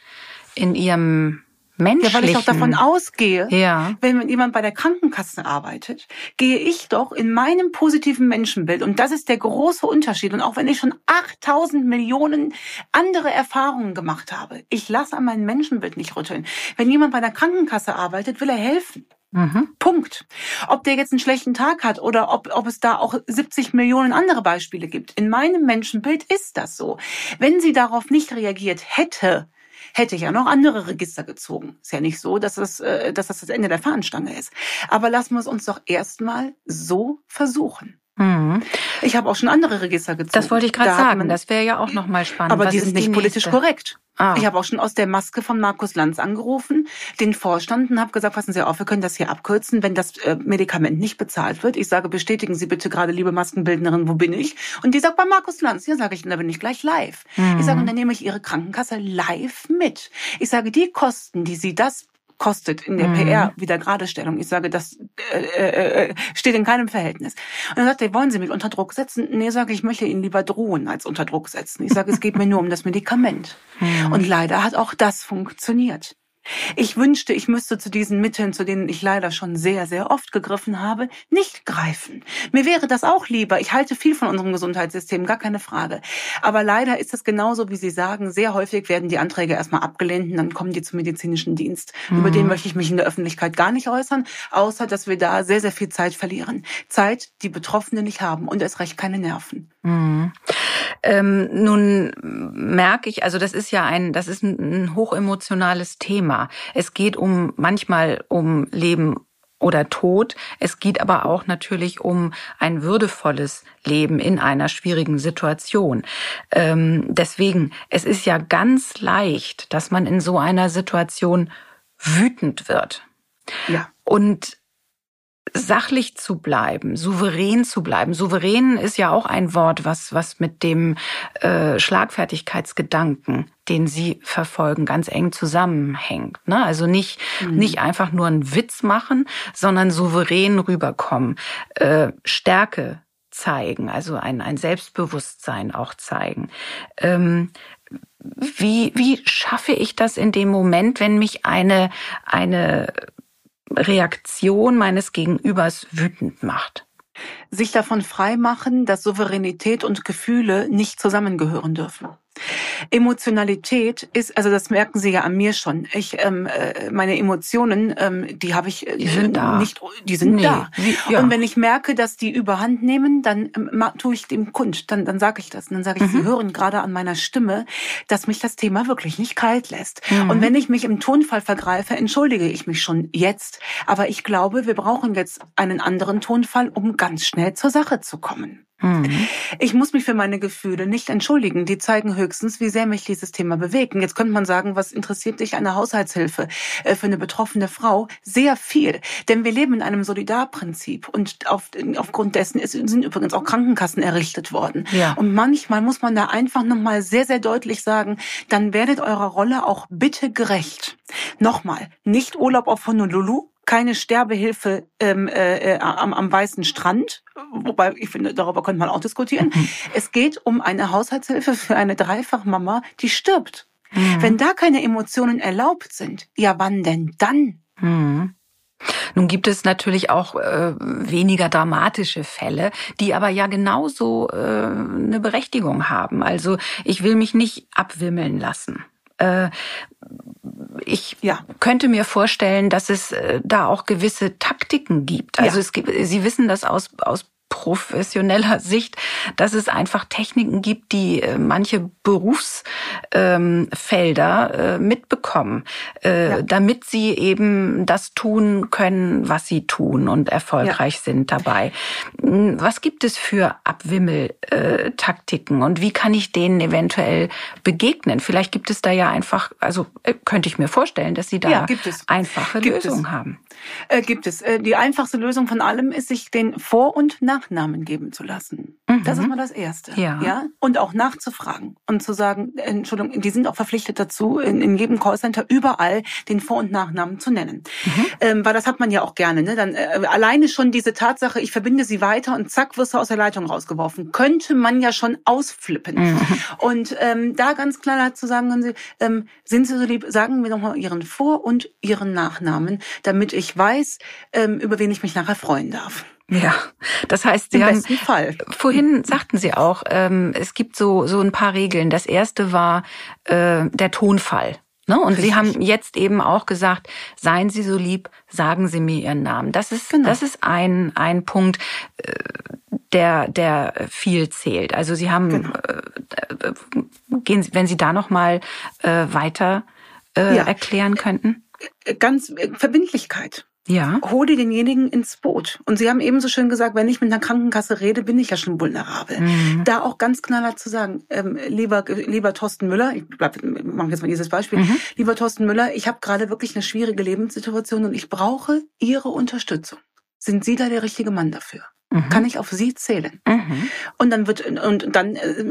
in Ihrem menschlichen. Ja, weil ich doch davon ausgehe, ja. wenn jemand bei der Krankenkasse arbeitet, gehe ich doch in meinem positiven Menschenbild. Und das ist der große Unterschied. Und auch wenn ich schon 8000 Millionen andere Erfahrungen gemacht habe, ich lasse an meinem Menschenbild nicht rütteln. Wenn jemand bei der Krankenkasse arbeitet, will er helfen. Mhm. Punkt. Ob der jetzt einen schlechten Tag hat oder ob, ob es da auch 70 Millionen andere Beispiele gibt. In meinem Menschenbild ist das so. Wenn sie darauf nicht reagiert hätte, hätte ich ja noch andere Register gezogen. Ist ja nicht so, dass das, äh, dass das das Ende der Fahnenstange ist. Aber lassen wir es uns doch erstmal so versuchen. Mhm. Ich habe auch schon andere Register gezogen. Das wollte ich gerade Da sagen. Das wäre ja auch noch mal spannend. aber Was die ist sind nicht politisch nächste? korrekt. Ah. Ich habe auch schon aus der Maske von Markus Lanz angerufen, den Vorstand und habe gesagt, passen Sie auf, wir können das hier abkürzen, wenn das äh, Medikament nicht bezahlt wird. Ich sage, bestätigen Sie bitte gerade, liebe Maskenbildnerin, wo bin ich? Und die sagt, bei Markus Lanz. Ja, sage ich, da bin ich gleich live. Mhm. Ich sage, und dann nehme ich Ihre Krankenkasse live mit. Ich sage, die Kosten, die Sie das kostet in der Mhm. PR-Wiedergeradestellung. Ich sage, das äh, äh, äh, steht in keinem Verhältnis. Und dann sagt er, wollen Sie mich unter Druck setzen? Nee, sage ich, ich möchte Ihnen lieber drohen als unter Druck setzen. Ich sage, es geht mir nur um das Medikament. Mhm. Und leider hat auch das funktioniert. Ich wünschte, ich müsste zu diesen Mitteln, zu denen ich leider schon sehr, sehr oft gegriffen habe, nicht greifen. Mir wäre das auch lieber. Ich halte viel von unserem Gesundheitssystem, gar keine Frage. Aber leider ist es genauso, wie Sie sagen. Sehr häufig werden die Anträge erstmal abgelehnt und dann kommen die zum medizinischen Dienst. Über den möchte ich mich in der Öffentlichkeit gar nicht äußern, außer dass wir da sehr, sehr viel Zeit verlieren. Zeit, die Betroffene nicht haben und erst recht keine Nerven. Mhm. Ähm, nun merke ich, also das ist ja ein, das ist ein, hochemotionales Thema. Es geht um manchmal um Leben oder Tod. Es geht aber auch natürlich um ein würdevolles Leben in einer schwierigen Situation. Ähm, deswegen, es ist ja ganz leicht, dass man in so einer Situation wütend wird. Ja. Und sachlich zu bleiben, souverän zu bleiben. Souverän ist ja auch ein Wort, was, was mit dem äh, Schlagfertigkeitsgedanken, den Sie verfolgen, ganz eng zusammenhängt. Ne? Also nicht, nicht einfach nur einen Witz machen, sondern souverän rüberkommen, äh, Stärke zeigen, also ein, ein Selbstbewusstsein auch zeigen. Ähm, wie, wie schaffe ich das in dem Moment, wenn mich eine, eine Reaktion meines Gegenübers wütend macht? Sich davon freimachen, dass Souveränität und Gefühle nicht zusammengehören dürfen. Emotionalität ist, also das merken Sie ja an mir schon. Ich, ähm, äh, meine Emotionen, ähm, die habe ich äh, Die sind da. nicht, die sind Nee, da. wie- ja. Und wenn ich merke, dass die Überhand nehmen, dann ähm, tue ich dem kund, dann, dann sage ich das. Und dann sage ich, Mhm. Sie hören gerade an meiner Stimme, dass mich das Thema wirklich nicht kalt lässt. Mhm. Und wenn ich mich im Tonfall vergreife, entschuldige ich mich schon jetzt. Aber ich glaube, wir brauchen jetzt einen anderen Tonfall, um ganz schnell zur Sache zu kommen. Mhm. Ich muss mich für meine Gefühle nicht entschuldigen. Die zeigen höchstens, wie sehr mich dieses Thema bewegt. Und jetzt könnte man sagen, was interessiert dich eine Haushaltshilfe äh, für eine betroffene Frau? Sehr viel. Denn wir leben in einem Solidarprinzip. Und auf, aufgrund dessen ist, sind übrigens auch Krankenkassen errichtet worden. Ja. Und manchmal muss man da einfach nochmal sehr, sehr deutlich sagen, dann werdet eurer Rolle auch bitte gerecht. Nochmal, nicht Urlaub auf Honolulu, keine Sterbehilfe ähm, äh, äh, am, am weißen Strand, wobei ich finde, darüber könnte man auch diskutieren. Es geht um eine Haushaltshilfe für eine Dreifachmama, die stirbt. Mhm. Wenn da keine Emotionen erlaubt sind, ja wann denn dann? Mhm. Nun gibt es natürlich auch äh, weniger dramatische Fälle, die aber ja genauso äh, eine Berechtigung haben. Also ich will mich nicht abwimmeln lassen. Äh, ich Ja. könnte mir vorstellen, dass es äh, da auch gewisse Taktiken gibt. Also Ja. es gibt, Sie wissen das aus, aus professioneller Sicht, dass es einfach Techniken gibt, die äh, manche Berufsfelder äh, mitbekommen, äh, Ja. damit sie eben das tun können, was sie tun und erfolgreich sind dabei. Hm, Was gibt es für Abwimmeltaktiken und wie kann ich denen eventuell begegnen? Vielleicht gibt es da ja einfach, also könnte ich mir vorstellen, dass Sie da Ja, gibt es. einfache Gibt es. Lösungen haben. Äh, gibt es. Die einfachste Lösung von allem ist, sich den Vor- und Nachnamen Nachnamen geben zu lassen. Mhm. Das ist mal das Erste. Ja. ja. Und auch nachzufragen und zu sagen, Entschuldigung, die sind auch verpflichtet dazu, in, in jedem Callcenter überall den Vor- und Nachnamen zu nennen. Mhm. Ähm, weil das hat man ja auch gerne. Ne? Dann äh, alleine schon diese Tatsache, ich verbinde sie weiter und zack, wirst du aus der Leitung rausgeworfen, könnte man ja schon ausflippen. Mhm. Und ähm, da ganz klar zu sagen, können Sie, ähm, sind Sie so lieb, sagen mir doch mal Ihren Vor- und Ihren Nachnamen, damit ich weiß, ähm, über wen ich mich nachher freuen darf. Ja, das heißt, Sie Im haben Fall. vorhin sagten Sie auch, ähm, es gibt so so ein paar Regeln. Das erste war äh, der Tonfall. Ne? Und Richtig. Sie haben jetzt eben auch gesagt, seien Sie so lieb, sagen Sie mir Ihren Namen. Das ist genau. das ist ein ein Punkt, äh, der der viel zählt. Also Sie haben genau. äh, gehen Sie, wenn Sie da noch mal äh, weiter äh, ja. erklären könnten. Ganz äh, Verbindlichkeit. Ja. Hole denjenigen ins Boot. Und Sie haben eben so schön gesagt, wenn ich mit einer Krankenkasse rede, bin ich ja schon vulnerabel. Mhm. Da auch ganz knallhart zu sagen, ähm, lieber, lieber Thorsten Müller, ich bleib, mache jetzt mal dieses Beispiel, mhm. lieber Thorsten Müller, ich habe gerade wirklich eine schwierige Lebenssituation und ich brauche Ihre Unterstützung. Sind Sie da der richtige Mann dafür? Mhm. Kann ich auf sie zählen? Mhm. Und dann wird und dann äh,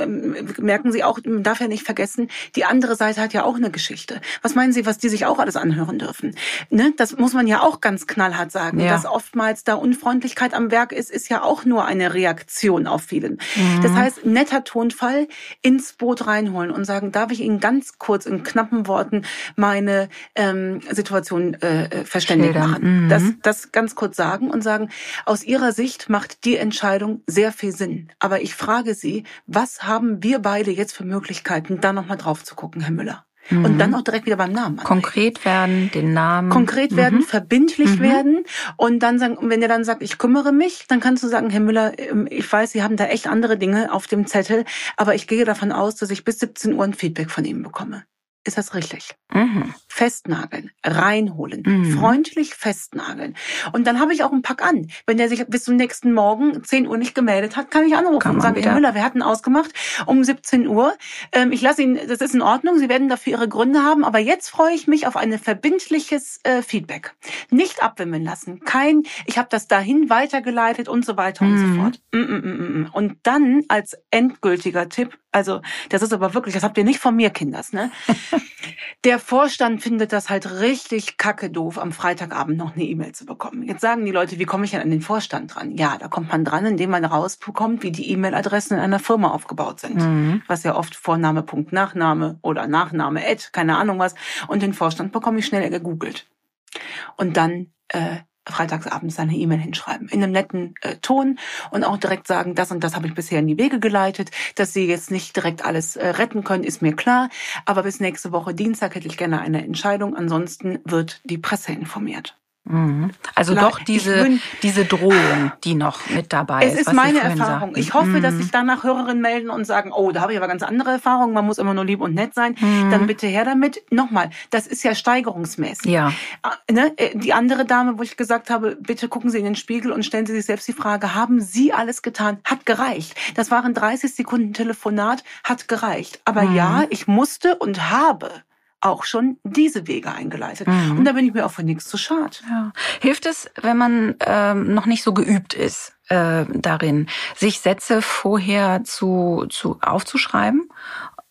merken sie auch, man darf ja nicht vergessen, die andere Seite hat ja auch eine Geschichte. Was meinen Sie, was die sich auch alles anhören dürfen? Ne? Das muss man ja auch ganz knallhart sagen. Ja. Dass oftmals da Unfreundlichkeit am Werk ist, ist ja auch nur eine Reaktion auf vielen. Mhm. Das heißt, netter Tonfall ins Boot reinholen und sagen, darf ich Ihnen ganz kurz in knappen Worten meine ähm, Situation äh, verständlich Schildern. machen? Mhm. Das, das ganz kurz sagen und sagen, aus Ihrer Sicht macht macht die Entscheidung sehr viel Sinn. Aber ich frage Sie, was haben wir beide jetzt für Möglichkeiten, da nochmal drauf zu gucken, Herr Müller? Mhm. Und dann auch direkt wieder beim Namen. Anregen. Konkret werden, den Namen. Konkret werden, mhm. verbindlich mhm. werden. Und dann sagen, wenn er dann sagt, ich kümmere mich, dann kannst du sagen, Herr Müller, ähm, ich weiß, Sie haben da echt andere Dinge auf dem Zettel, aber ich gehe davon aus, dass ich bis 17 Uhr ein Feedback von Ihnen bekomme ist das richtig. Mhm. Festnageln, reinholen, mhm. freundlich festnageln. Und dann habe ich auch einen Pack an. Wenn der sich bis zum nächsten Morgen 10 Uhr nicht gemeldet hat, kann ich anrufen kann und sagen, Herr Müller, wir hatten ausgemacht um 17 Uhr. Ähm, ich lasse Ihnen, das ist in Ordnung, Sie werden dafür Ihre Gründe haben, aber jetzt freue ich mich auf ein verbindliches äh, Feedback. Nicht abwimmeln lassen, kein, ich habe das dahin weitergeleitet und so weiter mhm. und so mhm. fort. Mm, mm, mm, und dann als endgültiger Tipp, also das ist aber wirklich, das habt ihr nicht von mir, Kinders, ne? Der Vorstand findet das halt richtig kacke doof, am Freitagabend noch eine E-Mail zu bekommen. Jetzt sagen die Leute, wie komme ich denn an den Vorstand dran? Ja, da kommt man dran, indem man rausbekommt, wie die E-Mail-Adressen in einer Firma aufgebaut sind. Mhm. Was ja oft Vorname, Punkt, Nachname oder Nachname, Ad, keine Ahnung was. Und den Vorstand bekomme ich schnell gegoogelt. Und dann äh, freitagsabends seine E-Mail hinschreiben. In einem netten äh, Ton und auch direkt sagen, das und das habe ich bisher in die Wege geleitet. Dass Sie jetzt nicht direkt alles äh, retten können, ist mir klar. Aber bis nächste Woche Dienstag hätte ich gerne eine Entscheidung. Ansonsten wird die Presse informiert. Mhm. Also Klar, doch diese, bin, diese Drohung, die noch mit dabei ist. Es ist meine Erfahrung. Sagten. Ich hoffe, mhm. dass sich danach Hörerinnen melden und sagen, oh, da habe ich aber ganz andere Erfahrungen, man muss immer nur lieb und nett sein. Mhm. Dann bitte her damit. Nochmal, das ist ja steigerungsmäßig. Ja. Ah, ne? Äh, die andere Dame, wo ich gesagt habe, bitte gucken Sie in den Spiegel und stellen Sie sich selbst die Frage, haben Sie alles getan? Hat gereicht. Das waren 30 Sekunden Telefonat, hat gereicht. Aber mhm. ja, ich musste und habe auch schon diese Wege eingeleitet. Mhm. Und da bin ich mir auch für nichts zu schade. Ja. Hilft es, wenn man ähm, noch nicht so geübt ist äh, darin, sich Sätze vorher zu, zu aufzuschreiben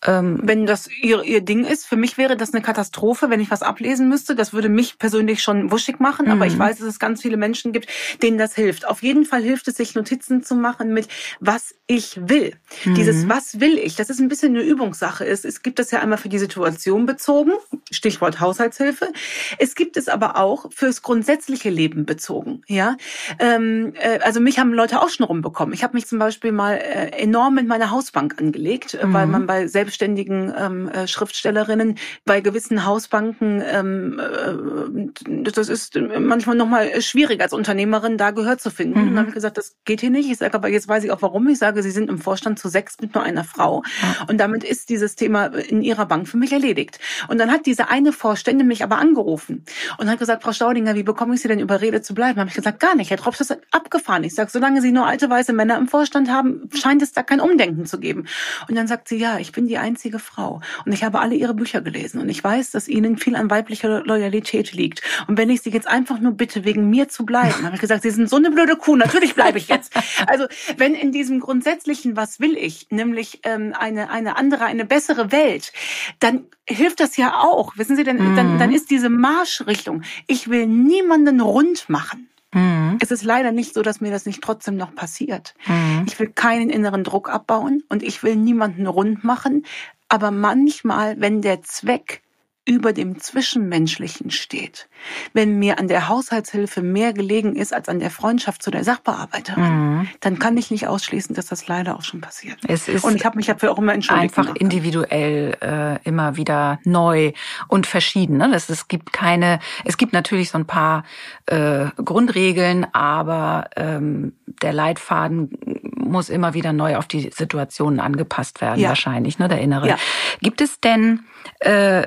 ähm, wenn das ihr, ihr Ding ist. Für mich wäre das eine Katastrophe, wenn ich was ablesen müsste. Das würde mich persönlich schon wuschig machen. Mhm. Aber ich mhm. weiß, dass es ganz viele Menschen gibt, denen das hilft. Auf jeden Fall hilft es, sich Notizen zu machen mit, was ich will. Mhm. Dieses, was will ich, das ist ein bisschen eine Übungssache. Es, es gibt das ja einmal für die Situation bezogen, Stichwort Haushaltshilfe. Es gibt es aber auch fürs grundsätzliche Leben bezogen. Ja, ähm, äh, also mich haben Leute auch schon rumbekommen. Ich habe mich zum Beispiel mal äh, enorm mit meiner Hausbank angelegt, mhm. weil man bei selbst selbstständigen ähm, äh, Schriftstellerinnen bei gewissen Hausbanken, ähm, äh, das ist manchmal nochmal schwierig als Unternehmerin, da Gehör zu finden. Mhm. Und dann habe ich gesagt, das geht hier nicht. Ich sage aber, jetzt weiß ich auch warum. Ich sage, Sie sind im Vorstand zu sechs mit nur einer Frau. Und damit ist dieses Thema in Ihrer Bank für mich erledigt. Und dann hat diese eine Vorständin mich aber angerufen und hat gesagt, Frau Staudinger, wie bekomme ich Sie denn überredet zu bleiben? Habe ich gesagt, gar nicht. Herr Drops ist abgefahren. Ich sage, solange Sie nur alte weiße Männer im Vorstand haben, scheint es da kein Umdenken zu geben. Und dann sagt sie, ja, ich bin die einzige Frau und ich habe alle ihre Bücher gelesen und ich weiß, dass ihnen viel an weiblicher Loyalität liegt. Und wenn ich sie jetzt einfach nur bitte, wegen mir zu bleiben, habe ich gesagt, sie sind so eine blöde Kuh, natürlich bleibe ich jetzt. Also wenn in diesem grundsätzlichen, was will ich, nämlich ähm, eine, eine andere, eine bessere Welt, dann hilft das ja auch. Wissen Sie, denn, mhm. dann, dann ist diese Marschrichtung, ich will niemanden rund machen. Mhm. Es ist leider nicht so, dass mir das nicht trotzdem noch passiert. Mhm. Ich will keinen inneren Druck abbauen und ich will niemanden rund machen. Aber manchmal, wenn der Zweck über dem Zwischenmenschlichen steht. Wenn mir an der Haushaltshilfe mehr gelegen ist als an der Freundschaft zu der Sachbearbeiterin, mhm. dann kann ich nicht ausschließen, dass das leider auch schon passiert. Es ist und ich habe mich dafür auch immer entschuldigt. Einfach individuell äh, immer wieder neu und verschieden. Ne? Das, es gibt keine, es gibt natürlich so ein paar äh, Grundregeln, aber ähm, der Leitfaden muss immer wieder neu auf die Situationen angepasst werden, ja. wahrscheinlich, ne, der innere. Ja. Gibt es denn äh,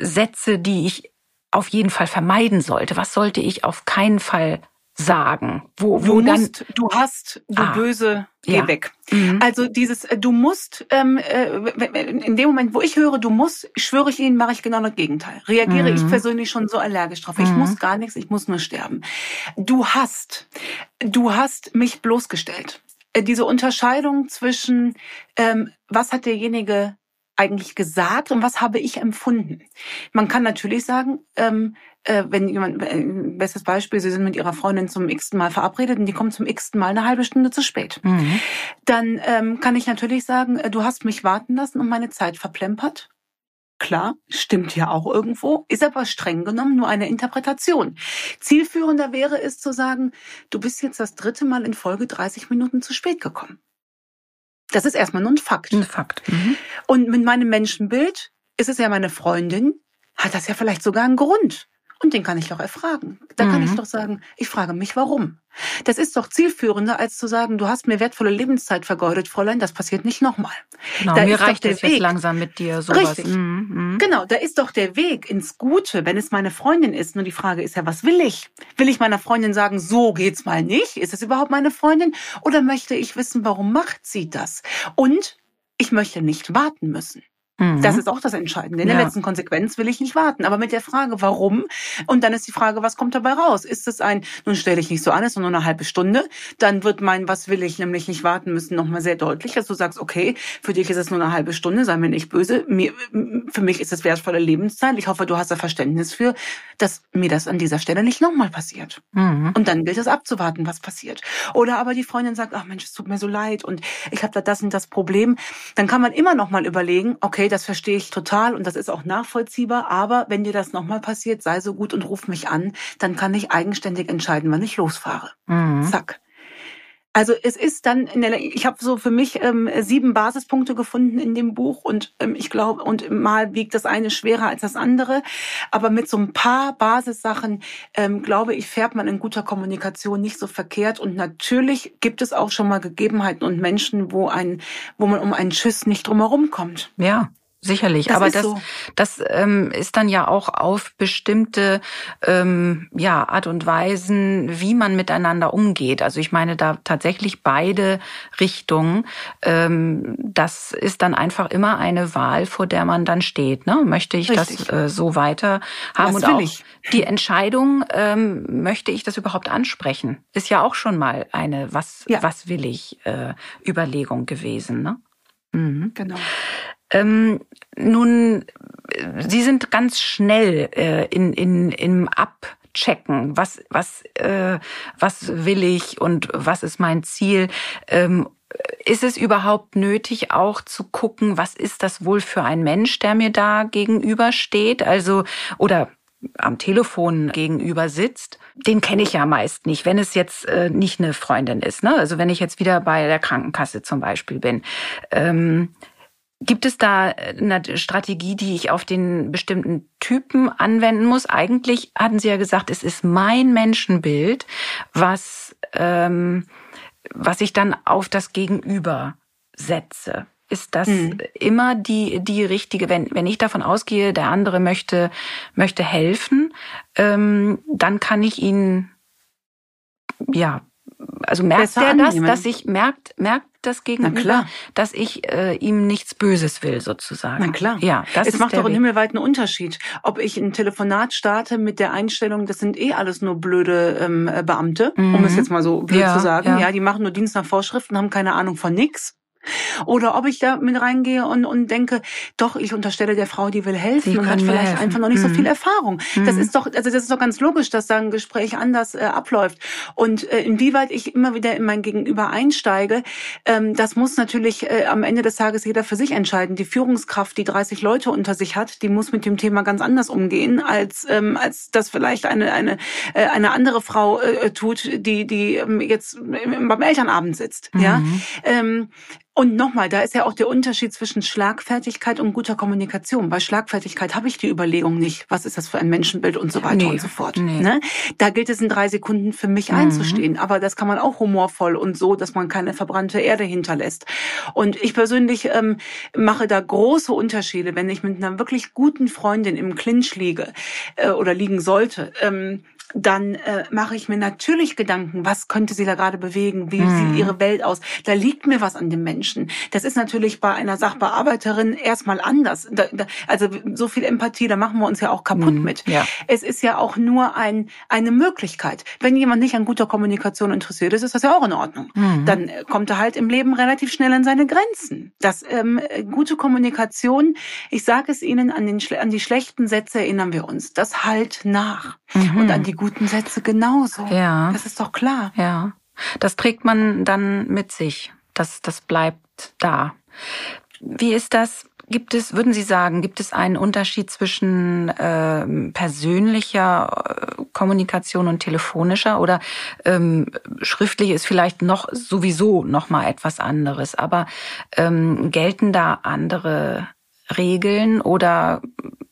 Sätze, die ich auf jeden Fall vermeiden sollte? Was sollte ich auf keinen Fall sagen? Wo, wo du dann musst, du hast, du ah, böse, geh ja. weg. Mhm. Also dieses, äh, du musst, ähm, äh, in dem Moment, wo ich höre, du musst, schwöre ich Ihnen, mache ich genau das Gegenteil. Reagiere mhm. ich persönlich schon so allergisch drauf. Ich mhm. muss gar nichts, ich muss nur sterben. Du hast, du hast mich bloßgestellt. Äh, diese Unterscheidung zwischen, ähm, was hat derjenige eigentlich gesagt und was habe ich empfunden? Man kann natürlich sagen, ähm, äh, wenn jemand, äh, bestes Beispiel, Sie sind mit Ihrer Freundin zum x-ten Mal verabredet und die kommt zum x-ten Mal eine halbe Stunde zu spät. Mhm. Dann ähm, kann ich natürlich sagen, äh, du hast mich warten lassen und meine Zeit verplempert. Klar, stimmt ja auch irgendwo, ist aber streng genommen nur eine Interpretation. Zielführender wäre es zu sagen, du bist jetzt das dritte Mal in Folge 30 Minuten zu spät gekommen. Das ist erstmal nur ein Fakt. Ein Fakt. Mhm. Und mit meinem Menschenbild ist es ja meine Freundin, hat das ja vielleicht sogar einen Grund. Und den kann ich doch erfragen. Da mhm. kann ich mhm. doch sagen, ich frage mich, warum. Das ist doch zielführender, als zu sagen, du hast mir wertvolle Lebenszeit vergeudet, Fräulein, das passiert nicht nochmal. Genau, da mir reicht es jetzt langsam mit dir sowas. Richtig. Mhm, mhm. Genau, da ist doch der Weg ins Gute, wenn es meine Freundin ist. Nur die Frage ist ja, was will ich? Will ich meiner Freundin sagen, so geht's mal nicht? Ist es überhaupt meine Freundin? Oder möchte ich wissen, warum macht sie das? Und ich möchte nicht warten müssen. Mhm. Das ist auch das Entscheidende. In ja. der letzten Konsequenz will ich nicht warten. Aber mit der Frage, warum? Und dann ist die Frage, was kommt dabei raus? Ist es ein, nun stelle ich nicht so an, es ist nur eine halbe Stunde. Dann wird mein, was will ich nämlich nicht warten müssen, nochmal sehr deutlich, dass du sagst, okay, für dich ist es nur eine halbe Stunde, sei mir nicht böse. Mir, für mich ist es wertvolle Lebenszeit. Ich hoffe, du hast da Verständnis für, dass mir das an dieser Stelle nicht nochmal passiert. Mhm. Und dann gilt es abzuwarten, was passiert. Oder aber die Freundin sagt, ach Mensch, es tut mir so leid und ich habe da das und das Problem. Dann kann man immer noch mal überlegen, okay, das verstehe ich total und das ist auch nachvollziehbar. Aber wenn dir das nochmal passiert, sei so gut und ruf mich an, dann kann ich eigenständig entscheiden, wann ich losfahre. Mhm. Zack. Also es ist dann, in der, ich habe so für mich ähm, sieben Basispunkte gefunden in dem Buch und ähm, ich glaube, und mal wiegt das eine schwerer als das andere. Aber mit so ein paar Basissachen, ähm, glaube ich, fährt man in guter Kommunikation nicht so verkehrt. Und natürlich gibt es auch schon mal Gegebenheiten und Menschen, wo ein, wo man um einen Schiss nicht drumherum kommt. Ja. Sicherlich, das aber das, so. das ähm, ist dann ja auch auf bestimmte ähm, ja, Art und Weisen, wie man miteinander umgeht. Also ich meine da tatsächlich beide Richtungen. Ähm, das ist dann einfach immer eine Wahl, vor der man dann steht. Ne? Möchte ich Richtig. das äh, so weiter haben das und auch ich. die Entscheidung, ähm, möchte ich das überhaupt ansprechen, ist ja auch schon mal eine was ja. was will ich äh, Überlegung gewesen. Ne? Mhm. Genau. Ähm, nun, Sie sind ganz schnell äh, in, in, im Abchecken. Was, was, äh, was will ich und was ist mein Ziel? Ähm, ist es überhaupt nötig, auch zu gucken, was ist das wohl für ein Mensch, der mir da gegenübersteht? Also, oder am Telefon gegenüber sitzt, den kenne ich ja meist nicht, wenn es jetzt äh, nicht eine Freundin ist. Ne? Also wenn ich jetzt wieder bei der Krankenkasse zum Beispiel bin. Ähm, Gibt es da eine Strategie, die ich auf den bestimmten Typen anwenden muss? Eigentlich hatten Sie ja gesagt, es ist mein Menschenbild, was, ähm, was ich dann auf das Gegenüber setze. Ist das hm. immer die, die richtige, wenn, wenn ich davon ausgehe, der andere möchte, möchte helfen, ähm, dann kann ich ihn, ja, also merkt Besser er das, annehmen. dass ich, merkt, merkt das Gegenüber, dass ich äh, ihm nichts Böses will, sozusagen. Na klar. Ja, das es macht doch einen himmelweiten Unterschied, ob ich ein Telefonat starte mit der Einstellung, das sind eh alles nur blöde ähm, Beamte, mhm. um es jetzt mal so blöd ja, zu sagen. Ja. ja, die machen nur Dienst nach Vorschriften, haben keine Ahnung von nix. Oder ob ich da mit reingehe und, und denke, doch, ich unterstelle der Frau, die will helfen die und hat vielleicht helfen. einfach noch nicht mhm. so viel Erfahrung. Mhm. Das ist doch, also das ist doch ganz logisch, dass da ein Gespräch anders äh, abläuft. Und äh, inwieweit ich immer wieder in mein Gegenüber einsteige, ähm, das muss natürlich äh, am Ende des Tages jeder für sich entscheiden. Die Führungskraft, die 30 Leute unter sich hat, die muss mit dem Thema ganz anders umgehen, als, ähm, als das vielleicht eine, eine, äh, eine andere Frau äh, tut, die, die ähm, jetzt beim Elternabend sitzt. Mhm. Ja. Ähm, und nochmal, da ist ja auch der Unterschied zwischen Schlagfertigkeit und guter Kommunikation. Bei Schlagfertigkeit habe ich die Überlegung nicht, was ist das für ein Menschenbild und so weiter nee, und so fort. Nee. Ne? Da gilt es in drei Sekunden für mich mhm. einzustehen. Aber das kann man auch humorvoll und so, dass man keine verbrannte Erde hinterlässt. Und ich persönlich ähm, mache da große Unterschiede, wenn ich mit einer wirklich guten Freundin im Clinch liege äh, oder liegen sollte. Ähm, dann äh, mache ich mir natürlich Gedanken, was könnte sie da gerade bewegen, wie mhm. sieht ihre Welt aus. Da liegt mir was an dem Menschen. Das ist natürlich bei einer Sachbearbeiterin erstmal anders. Da, da, also so viel Empathie, da machen wir uns ja auch kaputt mhm. mit. Ja. Es ist ja auch nur ein, eine Möglichkeit. Wenn jemand nicht an guter Kommunikation interessiert ist, ist das ja auch in Ordnung. Mhm. Dann kommt er halt im Leben relativ schnell an seine Grenzen. Das ähm, gute Kommunikation, ich sage es Ihnen, an, den, an die schlechten Sätze erinnern wir uns. Das halt nach. Mhm. Und an die guten Sätze genauso. Ja. Das ist doch klar. Ja. Das trägt man dann mit sich. Das, das bleibt da. Wie ist das? Gibt es, würden Sie sagen, gibt es einen Unterschied zwischen äh, persönlicher Kommunikation und telefonischer oder ähm, schriftlich ist vielleicht noch sowieso noch mal etwas anderes, aber ähm, gelten da andere Regeln oder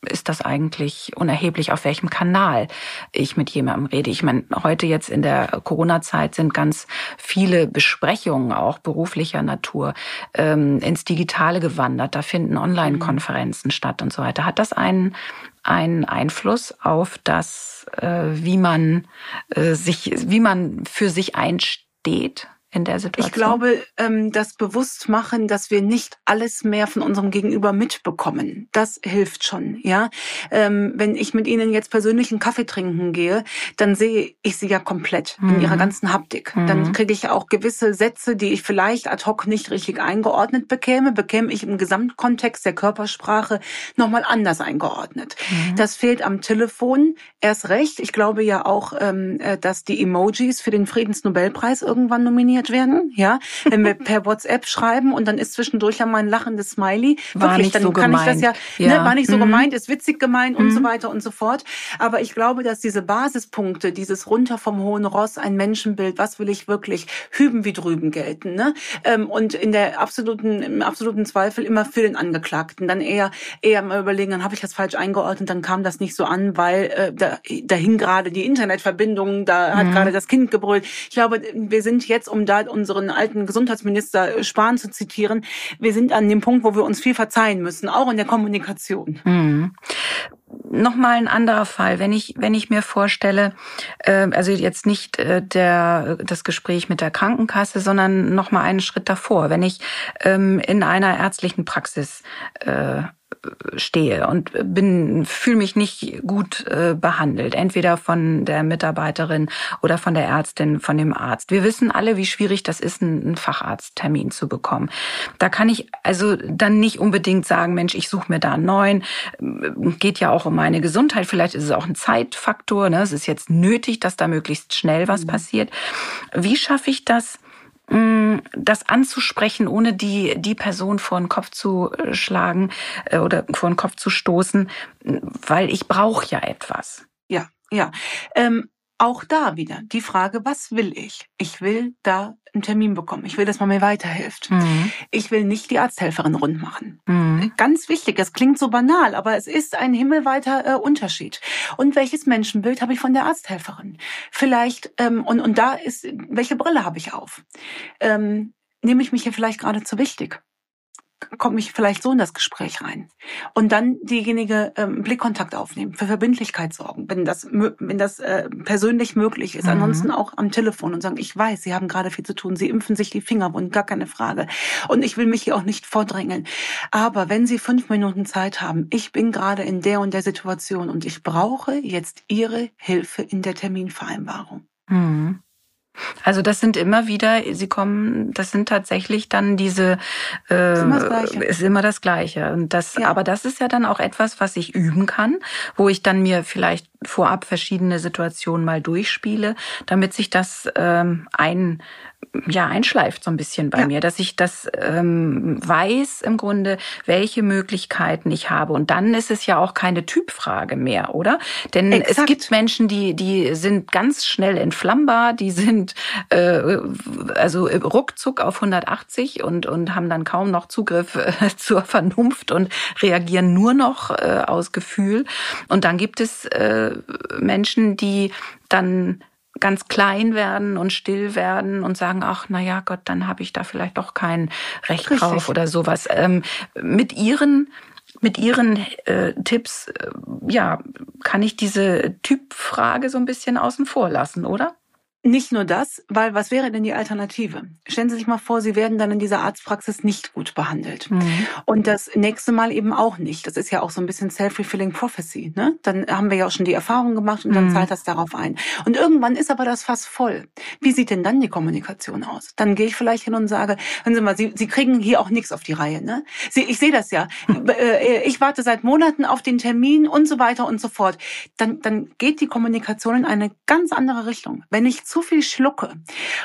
ist das eigentlich unerheblich, auf welchem Kanal ich mit jemandem rede? Ich meine, heute jetzt in der Corona-Zeit sind ganz viele Besprechungen auch beruflicher Natur ähm, ins Digitale gewandert. Da finden Online-Konferenzen mhm. statt und so weiter. Hat das einen, einen Einfluss auf das, äh, wie man äh, sich, wie man für sich einsteht? In der Situation? Ich glaube, ähm, das Bewusstmachen, dass wir nicht alles mehr von unserem Gegenüber mitbekommen, das hilft schon. Ja, ähm, wenn ich mit Ihnen jetzt persönlich einen Kaffee trinken gehe, dann sehe ich Sie ja komplett mhm. in Ihrer ganzen Haptik. Mhm. Dann kriege ich auch gewisse Sätze, die ich vielleicht ad hoc nicht richtig eingeordnet bekäme, bekäme ich im Gesamtkontext der Körpersprache nochmal anders eingeordnet. Mhm. Das fehlt am Telefon erst recht. Ich glaube ja auch, ähm, äh, dass die Emojis für den Friedensnobelpreis irgendwann nominiert nominiert werden, ja, wenn wir per WhatsApp schreiben und dann ist zwischendurch ja mal ein lachendes Smiley. War Wirklich, nicht dann so kann gemeint. ich das ja, ja. Ne, war nicht so mhm. gemeint, ist witzig gemeint mhm. und so mhm. weiter und so fort. Aber ich glaube, dass diese Basispunkte, dieses runter vom hohen Ross, ein Menschenbild, was will ich wirklich, hüben wie drüben gelten, ne? Ähm, und in der absoluten, im absoluten Zweifel immer für den Angeklagten. Dann eher, eher mal überlegen, dann habe ich das falsch eingeordnet, dann kam das nicht so an, weil äh, da, da hing gerade die Internetverbindung, da hat mhm. gerade das Kind gebrüllt. Ich glaube, wir sind jetzt, um da unseren alten Gesundheitsminister Spahn zu zitieren, wir sind an dem Punkt, wo wir uns viel verzeihen müssen, auch in der Kommunikation. Mhm. Nochmal ein anderer Fall, wenn ich wenn ich mir vorstelle, äh, also jetzt nicht äh, der das Gespräch mit der Krankenkasse, sondern nochmal einen Schritt davor, wenn ich ähm, in einer ärztlichen Praxis äh, stehe und bin fühle mich nicht gut äh, behandelt, entweder von der Mitarbeiterin oder von der Ärztin, von dem Arzt. Wir wissen alle, wie schwierig das ist, einen Facharzttermin zu bekommen. Da kann ich also dann nicht unbedingt sagen, Mensch, ich suche mir da einen neuen. Geht ja auch um meine Gesundheit. Vielleicht ist es auch ein Zeitfaktor. Ne? Es ist jetzt nötig, dass da möglichst schnell was mhm. passiert. Wie schaffe ich das? Mm, das anzusprechen, ohne die, die Person vor den Kopf zu äh, schlagen äh, oder vor den Kopf zu stoßen, weil ich brauche ja etwas. Ja, ja. Ähm, auch da wieder die Frage, was will ich? Ich will da einen Termin bekommen. Ich will, dass man mir weiterhilft. Mhm. Ich will nicht die Arzthelferin rund machen. Mhm. Ganz wichtig, das klingt so banal, aber es ist ein himmelweiter äh, Unterschied. Und welches Menschenbild habe ich von der Arzthelferin? Vielleicht, ähm, und, und da ist, welche Brille habe ich auf? Ähm, nehme ich mich hier vielleicht gerade zu wichtig? Komme ich vielleicht so in das Gespräch rein. Und dann diejenige ähm, Blickkontakt aufnehmen, für Verbindlichkeit sorgen, wenn das, wenn das äh, persönlich möglich ist. Mhm. Ansonsten auch am Telefon und sagen, ich weiß, Sie haben gerade viel zu tun, Sie impfen sich die Fingerwunden, gar keine Frage. Und ich will mich hier auch nicht vordrängeln. Aber wenn Sie fünf Minuten Zeit haben, ich bin gerade in der und der Situation und ich brauche jetzt Ihre Hilfe in der Terminvereinbarung. Mhm. Also das sind immer wieder, sie kommen, das sind tatsächlich dann diese, äh, ist immer das Gleiche. Ist immer das Gleiche. Und das, ja. aber das ist ja dann auch etwas, was ich üben kann, wo ich dann mir vielleicht vorab verschiedene Situationen mal durchspiele, damit sich das ähm, ein ja einschleift so ein bisschen bei ja. mir, dass ich das ähm, weiß im Grunde, welche Möglichkeiten ich habe. Und dann ist es ja auch keine Typfrage mehr, oder? Denn Exakt. es gibt Menschen, die die sind ganz schnell entflammbar, die sind äh, also ruckzuck auf 180 und und haben dann kaum noch Zugriff äh, zur Vernunft und reagieren nur noch äh, aus Gefühl. Und dann gibt es äh, Menschen, die dann ganz klein werden und still werden und sagen, ach, na ja, Gott, dann habe ich da vielleicht doch kein Recht Richtig. drauf oder sowas. Ähm, mit ihren mit Ihren äh, Tipps, äh, ja, kann ich diese Typfrage so ein bisschen außen vor lassen, oder? Nicht nur das, weil was wäre denn die Alternative? Stellen Sie sich mal vor, Sie werden dann in dieser Arztpraxis nicht gut behandelt. Mhm. Und das nächste Mal eben auch nicht. Das ist ja auch so ein bisschen self-fulfilling prophecy. Ne? Dann haben wir ja auch schon die Erfahrung gemacht und dann mhm. zahlt das darauf ein. Und irgendwann ist aber das Fass voll. Wie sieht denn dann die Kommunikation aus? Dann gehe ich vielleicht hin und sage, hören Sie mal, Sie, Sie kriegen hier auch nichts auf die Reihe. Ne? Sie, ich sehe das ja. Mhm. Ich warte seit Monaten auf den Termin und so weiter und so fort. Dann, dann geht die Kommunikation in eine ganz andere Richtung. Wenn ich zu viel schlucke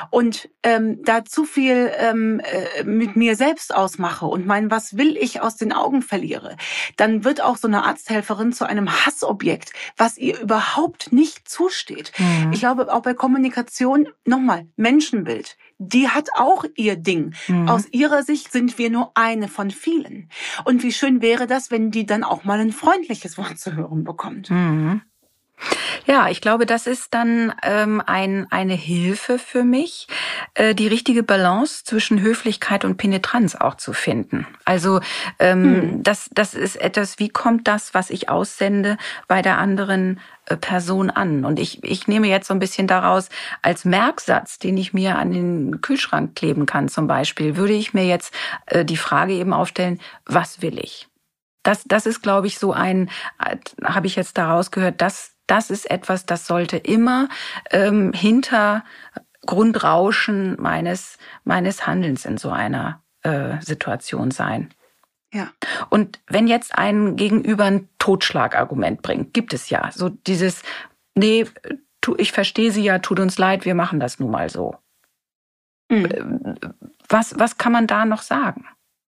und ähm, da zu viel ähm, äh, mit mir selbst ausmache und mein Was will ich aus den Augen verliere, dann wird auch so eine Arzthelferin zu einem Hassobjekt, was ihr überhaupt nicht zusteht. Mhm. Ich glaube, auch bei Kommunikation, nochmal, Menschenbild, die hat auch ihr Ding. Mhm. Aus ihrer Sicht sind wir nur eine von vielen. Und wie schön wäre das, wenn die dann auch mal ein freundliches Wort zu hören bekommt. Mhm. Ja, ich glaube, das ist dann ähm, ein, eine Hilfe für mich, äh, die richtige Balance zwischen Höflichkeit und Penetranz auch zu finden. Also ähm, hm. das, das ist etwas, wie kommt das, was ich aussende, bei der anderen äh, Person an. Und ich, ich nehme jetzt so ein bisschen daraus, als Merksatz, den ich mir an den Kühlschrank kleben kann zum Beispiel, würde ich mir jetzt äh, die Frage eben aufstellen, was will ich? Das, das ist, glaube ich, so ein, äh, habe ich jetzt daraus gehört, das das ist etwas, das sollte immer ähm, hinter Grundrauschen meines, meines Handelns in so einer äh, Situation sein. Ja. Und wenn jetzt ein Gegenüber ein Totschlagargument bringt, gibt es ja so dieses, nee, tu, ich verstehe Sie ja, tut uns leid, wir machen das nun mal so. Mhm. Was, was kann man da noch sagen?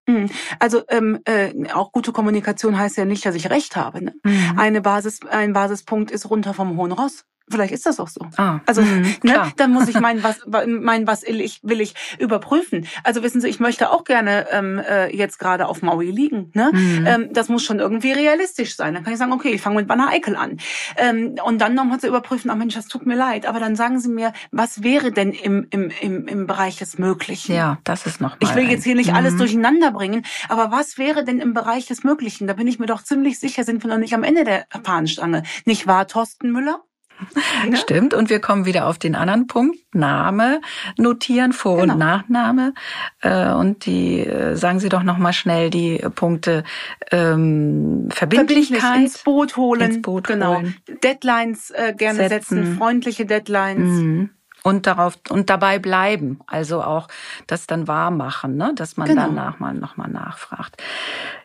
Mhm. Also ähm, äh, auch gute Kommunikation heißt ja nicht, dass ich recht habe. Ne? Mhm. Eine Basis, ein Basispunkt ist runter vom hohen Ross. Vielleicht ist das auch so. Ah, also mh, ne, dann muss ich meinen, was mein, was will ich, will ich überprüfen. Also wissen Sie, ich möchte auch gerne ähm, äh, jetzt gerade auf Maui liegen. Ne? Mhm. Ähm, das muss schon irgendwie realistisch sein. Dann kann ich sagen, okay, ich fange mit Banner Eikel an. Ähm, und dann nochmal zu überprüfen, ach Mensch, das tut mir leid. Aber dann sagen Sie mir, was wäre denn im, im, im, im Bereich des Möglichen? Ja, das ist noch. ich will jetzt hier nicht mhm. alles durcheinander bringen, aber was wäre denn im Bereich des Möglichen? Da bin ich mir doch ziemlich sicher, sind wir noch nicht am Ende der Fahnenstange. Nicht wahr, Thorsten Müller? Ja. Stimmt. Und wir kommen wieder auf den anderen Punkt. Name notieren, Vor- genau. und Nachname. Äh, und die, äh, sagen Sie doch nochmal schnell die Punkte ähm, Verbindlichkeit. Verbindlich ins Boot holen. Ins Boot genau. holen. Deadlines äh, gerne setzen. setzen, freundliche Deadlines. Mhm. Und darauf und dabei bleiben, also auch das dann wahr machen, ne? dass man genau. danach mal nochmal nachfragt.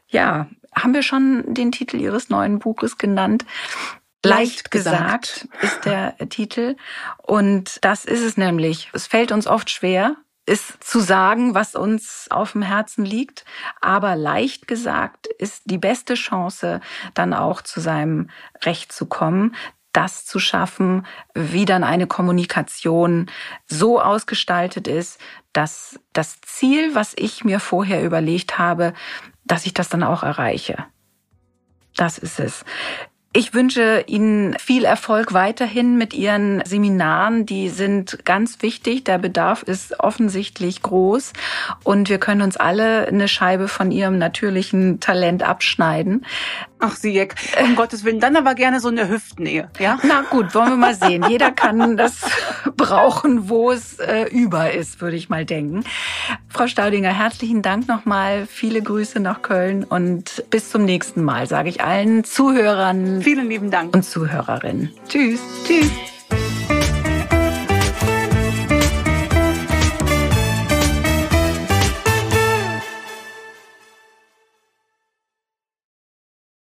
Ja, haben wir schon den Titel Ihres neuen Buches genannt? Leicht gesagt ist der Titel. Und das ist es nämlich. Es fällt uns oft schwer, es zu sagen, was uns auf dem Herzen liegt. Aber leicht gesagt ist die beste Chance, dann auch zu seinem Recht zu kommen, das zu schaffen, wie dann eine Kommunikation so ausgestaltet ist, dass das Ziel, was ich mir vorher überlegt habe, dass ich das dann auch erreiche. Das ist es. Ich wünsche Ihnen viel Erfolg weiterhin mit Ihren Seminaren. Die sind ganz wichtig. Der Bedarf ist offensichtlich groß und wir können uns alle eine Scheibe von Ihrem natürlichen Talent abschneiden. Ach, Sieg, um Gottes Willen, dann aber gerne so eine Hüftnähe, ja? Na gut, wollen wir mal sehen. Jeder kann das brauchen, wo es äh, über ist, würde ich mal denken. Frau Staudinger, herzlichen Dank nochmal. Viele Grüße nach Köln und bis zum nächsten Mal, sage ich allen Zuhörern. Vielen lieben Dank. Und Zuhörerinnen. Tschüss. Tschüss.